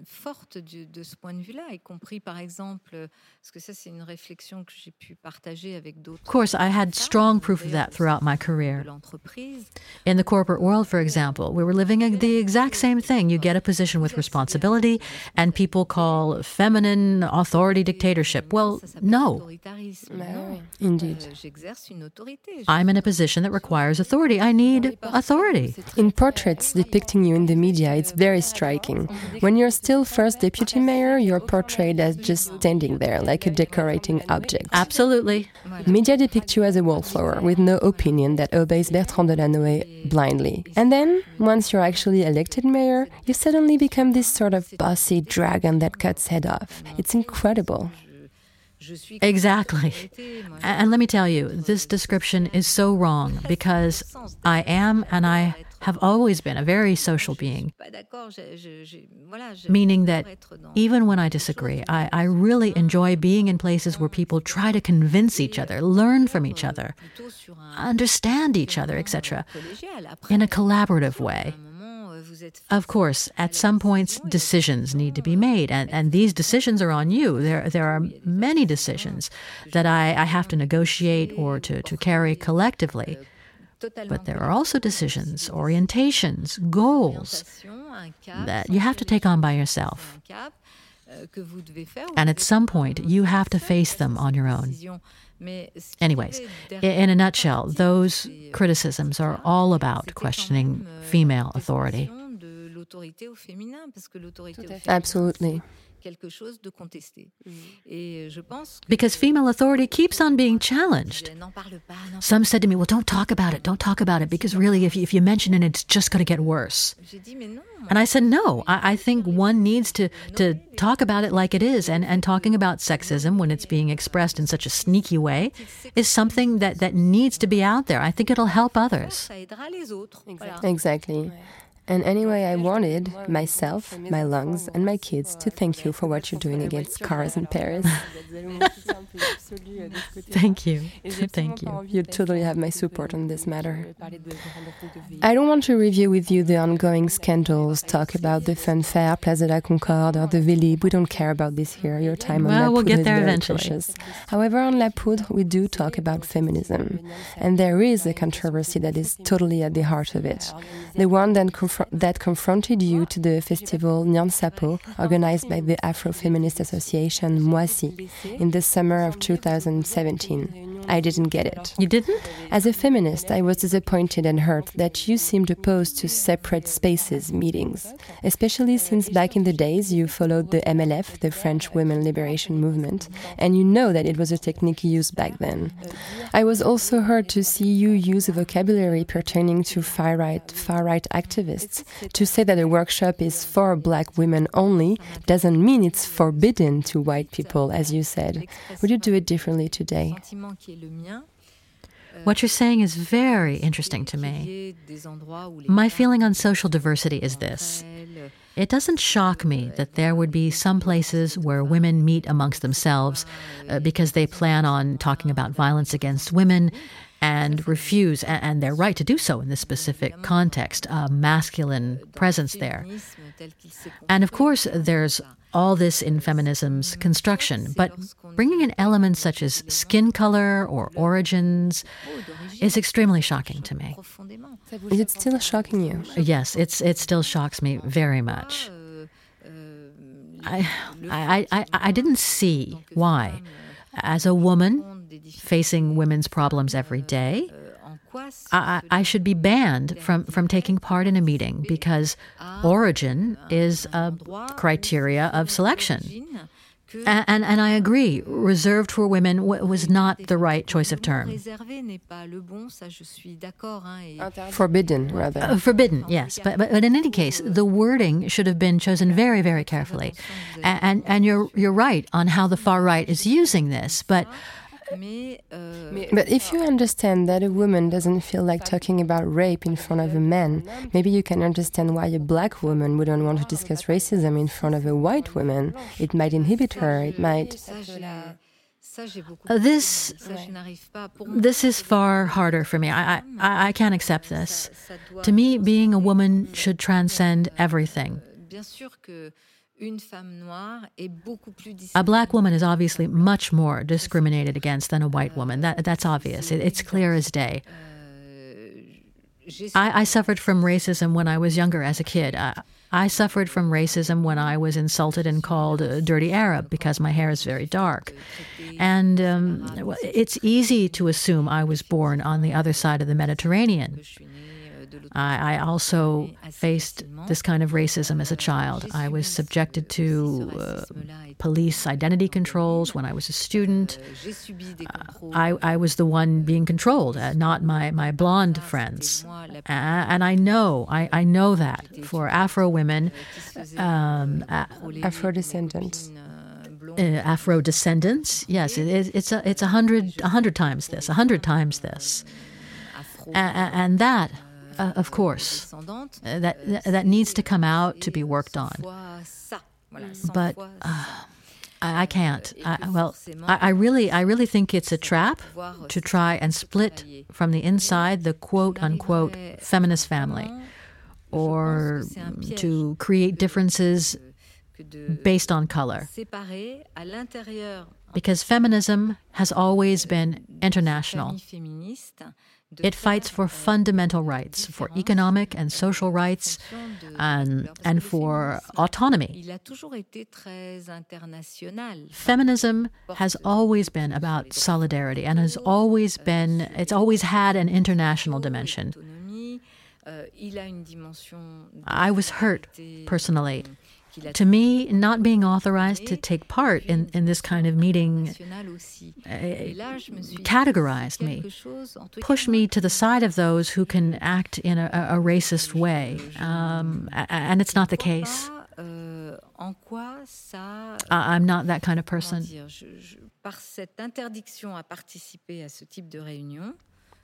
Bien sûr. Des, des choses très très hum, fortes du- de ce point de vue-là, y compris par exemple, parce que ça c'est une réflexion que j'ai pu partager avec d'autres. Of course, I had strong proof of that throughout my career. In the corporate world, for example, we were living a- the exact same thing. You get a position with responsibility, and people call feminine authority dictatorship. Well, no. autoritarisme. Bah Non. oui, indeed. Euh, J'exerce une autorité. I'm in a position that requires authority. I need authority. In portraits depicting you in the media, it's very striking. When you're still first deputy mayor, you're portrayed as just standing there, like a decorating object. Absolutely. Media depict you as a wallflower with no opinion that obeys Bertrand Delanoë blindly. And then, once you're actually elected mayor, you suddenly become this sort of bossy dragon that cuts head off. It's incredible. Exactly. And let me tell you, this description is so wrong because I am and I have always been a very social being, meaning that pour être dans- even when I disagree, I, I really enjoy being in places where people try to convince each other, learn from each other, un understand each other, etc., in a collaborative way. à un moment, euh, Of course, at some points, decisions need to be made, and, and these decisions are on you. There, there are many decisions that I, I have to negotiate or to, to carry collectively. Totalement But there are also decisions, orientations, goals orientation, un cap, that you have to take on by yourself. un cap, euh, que vous devez faire. And at some point, you have to face them on your own. Décision. Mais ce qui Anyways, est i- derrière in a nutshell, those euh, criticisms are all about questioning euh, female authority. question de l'autorité au féminin, parce que l'autorité au féminin, Absolutely. C'est quelque chose de contesté. Mm. Et euh, je pense que Because female authority keeps on being challenged. je n'en parle pas. non. Some said to me, Well, don't talk about it, don't talk about it, because really, if you, if you mention it, it's just going to get worse. J'ai dit, mais non. And I said, No, I, I think one needs to, to talk about it like it is. And, and talking about sexism when it's being expressed in such a sneaky way is something that, that needs to be out there. I think it'll help others. Ça aidera les autres. Voilà. Exactly. And anyway, I wanted myself, my lungs, and my kids to thank you for what you're doing against cars in Paris. Thank you. Thank you. You totally have my support on this matter. I don't want to review with you the ongoing scandals, talk about the funfair, Place de la Concorde, or the Vélib. We don't care about this here. Your time on Well, La we'll Poudre get there eventually. precious. However, on La Poudre, we do talk about feminism. And there is a controversy that is totally at the heart of it. The one that, confr- that confronted you to the festival Nyansapo, organized by the Afro Feminist Association Mwasi, in the summer of 2017. I didn't get it. You didn't? As a feminist, I was disappointed and hurt that you seemed opposed to separate spaces meetings, especially since back in the days you followed the MLF, the French Women Liberation Movement, and you know that it was a technique used back then. I was also hurt to see you use a vocabulary pertaining to far right, far right activists. To say that a workshop is for black women only doesn't mean it's forbidden to white people, as you said. Would you do it differently today? sentiment qui est le mien. What you're saying is very interesting to me. y ait des endroits où les My feeling on social diversity is this. It doesn't shock me that there would be some places where women meet amongst themselves uh, because they plan on talking about violence against women and refuse, and, they're right to do so in this specific context, a masculine presence there. féminisme tel qu'il s'est And of course, there's all this in feminism's construction, but bringing in elements such as skin color or origins is extremely shocking to me. profondément. Is it still shocking you? Yes, it's, it still shocks me very much. I, I, I, I didn't see why, as a woman facing women's problems every day, I, I, should be banned from, from taking part in a meeting because origin is a criteria of selection. And, and, and, I agree, reserved for women w- was not the right choice of term. Forbidden, rather. Uh, forbidden, yes. But, but, but in any case, the wording should have been chosen very, very carefully. And, and, and you're, you're right on how the far right is using this. But but if you understand that a woman doesn't feel like talking about rape in front of a man, maybe you can understand why a black woman wouldn't want to discuss racism in front of a white woman. It might inhibit her, it might. Uh, this this is far harder for me. I, I I can't accept this. To me, being a woman should transcend everything. A black woman is obviously much more discriminated against than a white woman. That, that's obvious. It, it's clear as day. I, I, suffered from racism when I was younger as a kid. I, I suffered from racism when I was insulted and called a dirty Arab because my hair is very dark. And um, it's easy to assume I was born on the other side of the Mediterranean. I, I also faced this kind of racism as a child. I was subjected to uh, police identity controls when I was a student. Uh, I, I was the one being controlled, uh, not my, my blonde friends. and I know, I, I know that for Afro women, um, Afro descendants. Uh, Afro descendants, yes, it, it's a it's a hundred a hundred times this, a hundred times this, and that uh, of course, uh, that that needs to come out to be worked on. But uh, I, I, can't. I, well, I, I, really, I really think it's a trap to try and split from the inside the quote unquote feminist family, or to create differences based on color. Because feminism has always been international. It fights for fundamental rights, for economic and social rights, and, and for autonomy. Feminism has always been about solidarity and has always been, it's always had an international dimension. I was hurt personally to me, not being authorized to take part in, in this kind of meeting uh, categorized me, pushed me to the side of those who can act in a, a racist way. Um, and it's not the case. I'm not that kind of person.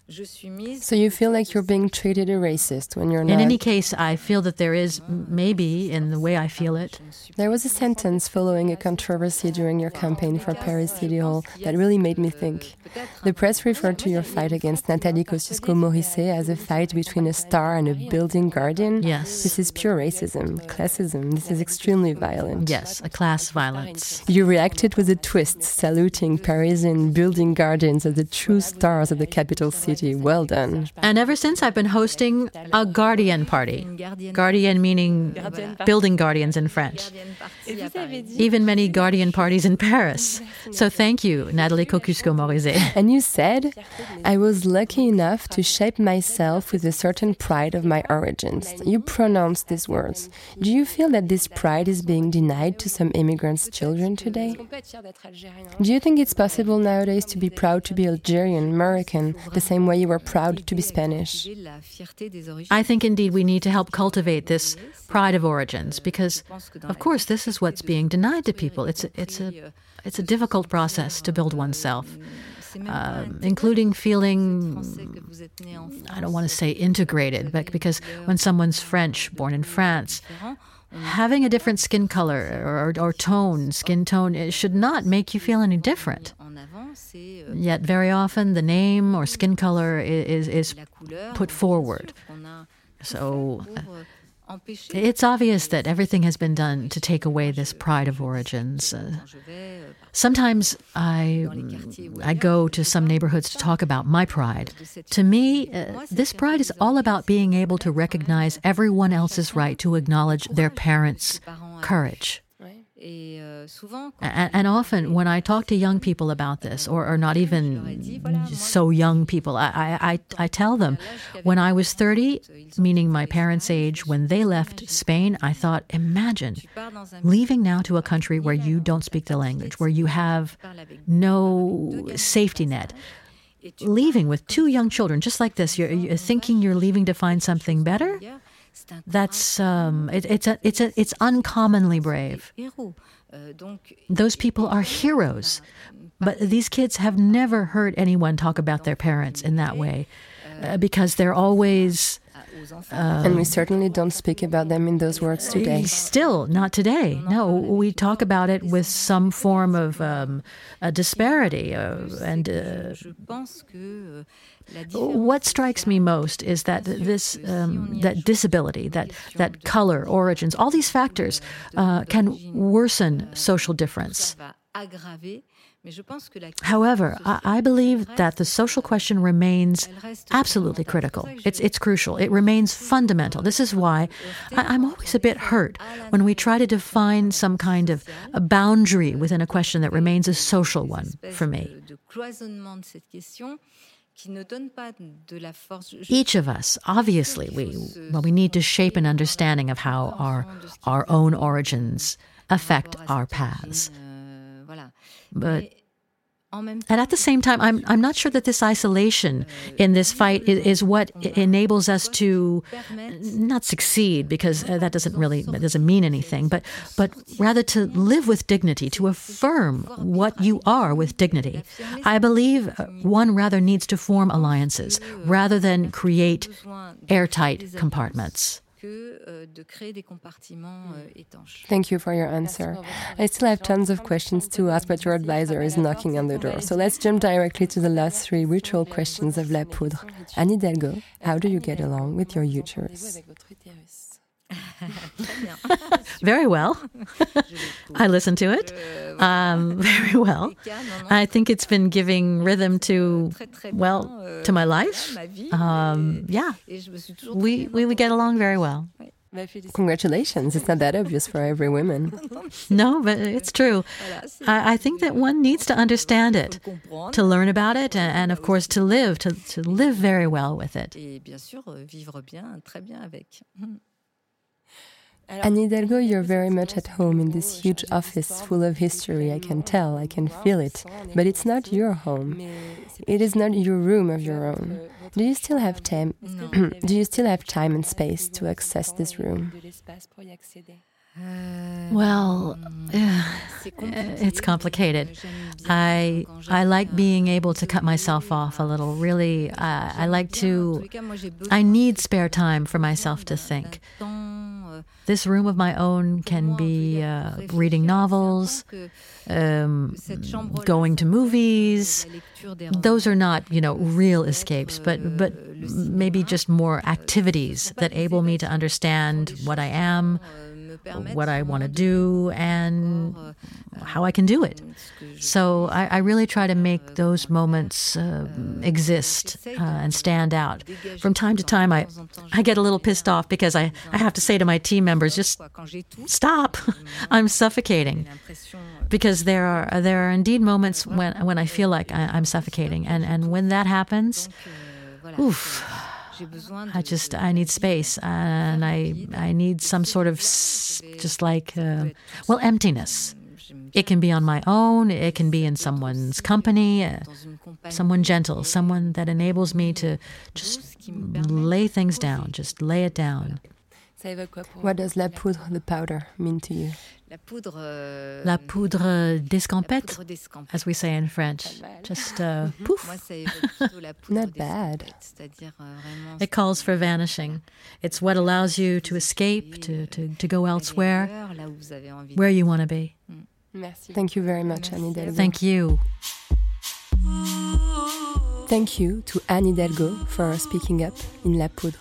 Par cette interdiction à participer à ce type de réunion, so you feel like you're being treated a racist when you're not. In any case, I feel that there is maybe in the way I feel it. There was a sentence following a controversy during your campaign for Paris City Hall that really made me think. The press referred to your fight against Nathalie Kosciusko-Morizet as a fight between a star and a building guardian. Yes. This is pure racism, classism. This is extremely violent. Yes, a class violence. You reacted with a twist, saluting Parisian building guardians as the true stars of the capital city. Well done. And ever since, I've been hosting a guardian party. Guardian meaning building guardians in French. Even many guardian parties in Paris. So thank you, Nathalie Kosciusko-Morizet. And you said, I was lucky enough to shape myself with a certain pride of my origins. You pronounced these words. Do you feel that this pride is being denied to some immigrants' children today? Do you think it's possible nowadays to be proud to be Algerian, Moroccan, the same way you were proud to be Spanish. I think indeed we need to help cultivate this pride of origins because, of course, this is what's being denied to people. It's a, it's a, it's a difficult process to build oneself. Uh, including feeling, I don't want to say integrated, but because when someone's French, born in France, having a different skin color or, or, tone, skin tone, it should not make you feel any different. Yet very often the name or skin color is, is put forward. So uh, it's obvious that everything has been done to take away this pride of origins. Uh, sometimes I, I go to some neighborhoods to talk about my pride. To me, uh, this pride is all about being able to recognize everyone else's right to acknowledge their parents' courage. And, and, often when I talk to young people about this, or, or not even so young people, I, I, I tell them when I was 30, meaning my parents' age, when they left Spain, I thought, imagine leaving now to a country where you don't speak the language, where you have no safety net. leaving with two young children, just like this, you're, you're, thinking you're leaving to find something better. That's um, it, it's a, it's a, it's uncommonly brave. Those people are heroes, but these kids have never heard anyone talk about their parents in that way, uh, because they're always um, and we certainly don't speak about them in those words today. Still, not today. No, we talk about it with some form of um, a disparity. Uh, and uh, what strikes me most is that this um, that disability, that that color, origins, all these factors uh, can worsen social difference. However, I, believe that the social question remains absolutely critical. It's, it's crucial. It remains fundamental. This is why I, am always a bit hurt when we try to define some kind of a boundary within a question that remains a social one for me. Each of us, obviously, we, well, we need to shape an understanding of how our, our own origins affect our paths. But and at the same time, I'm, I'm not sure that this isolation in this fight is, is what enables us to not succeed, because uh, that doesn't really that doesn't mean anything, but, but rather to live with dignity, to affirm what you are with dignity. I believe uh, one rather needs to form alliances rather than create airtight compartments que euh, de créer des compartiments euh, étanches. Thank you for your answer. I still have tons of questions to ask, but your advisor is knocking on the door. So let's jump directly to the last three ritual questions of La Poudre. Anne Hidalgo, how do you get along with your uterus? very well. I listen to it um, very well. I think it's been giving rhythm to, well, to my life. Um, yeah, we, we, we get along very well. Congratulations. It's not that obvious for every woman. no, but it's true. I, I, think that one needs to understand it, to learn about it, and, and of course to live, to, to live very well with it. Anne Hidalgo, you're very much at home in this huge office full of history. I can tell, I can feel it. But it's not your home. It is not your room of your own. Do you still have time? do you still have time and space to access this room? Well, it's complicated. I I like being able to cut myself off a little. Really, uh, I like to. I need spare time for myself to think. This room of my own can be uh, reading novels, um, going to movies. Those are not, you know, real escapes, but but maybe just more activities that able me to understand what I am what I want to do and how I can do it. So I, I really try to make those moments uh, exist uh, and stand out. From time to time, I, I get a little pissed off because I, I have to say to my team members, just stop. I'm suffocating. Because there are there are indeed moments when when I feel like I, I'm suffocating, and and when that happens, oof, I just I need space and I I need some sort of just like uh, well emptiness. It can be on my own. It can be in someone's company, uh, someone gentle, someone that enables me to just lay things down, just lay it down. What does la poudre, the powder, mean to you? La poudre, euh, la poudre d'escampette, as we say in French. Just uh, poof. Not bad. Euh, it calls for vanishing. It's what allows you to escape, to, to, to go elsewhere, where you want to be. Mm. Thank you very much, Anne Hidalgo. Thank you. Thank you to Anne Hidalgo for speaking up in La Poudre.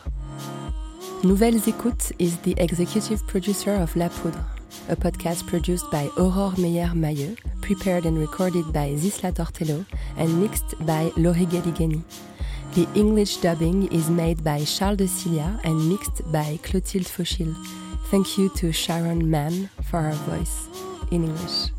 Nouvelles Écoutes is the executive producer of La Poudre, a podcast produced by Aurore Meyer-Mailleux, prepared and recorded by Zisla Tortello, and mixed by Laurie Galigani. The English dubbing is made by Charles de Cilia and mixed by Clotilde Fauchil. Thank you to Sharon Mann for her voice in English.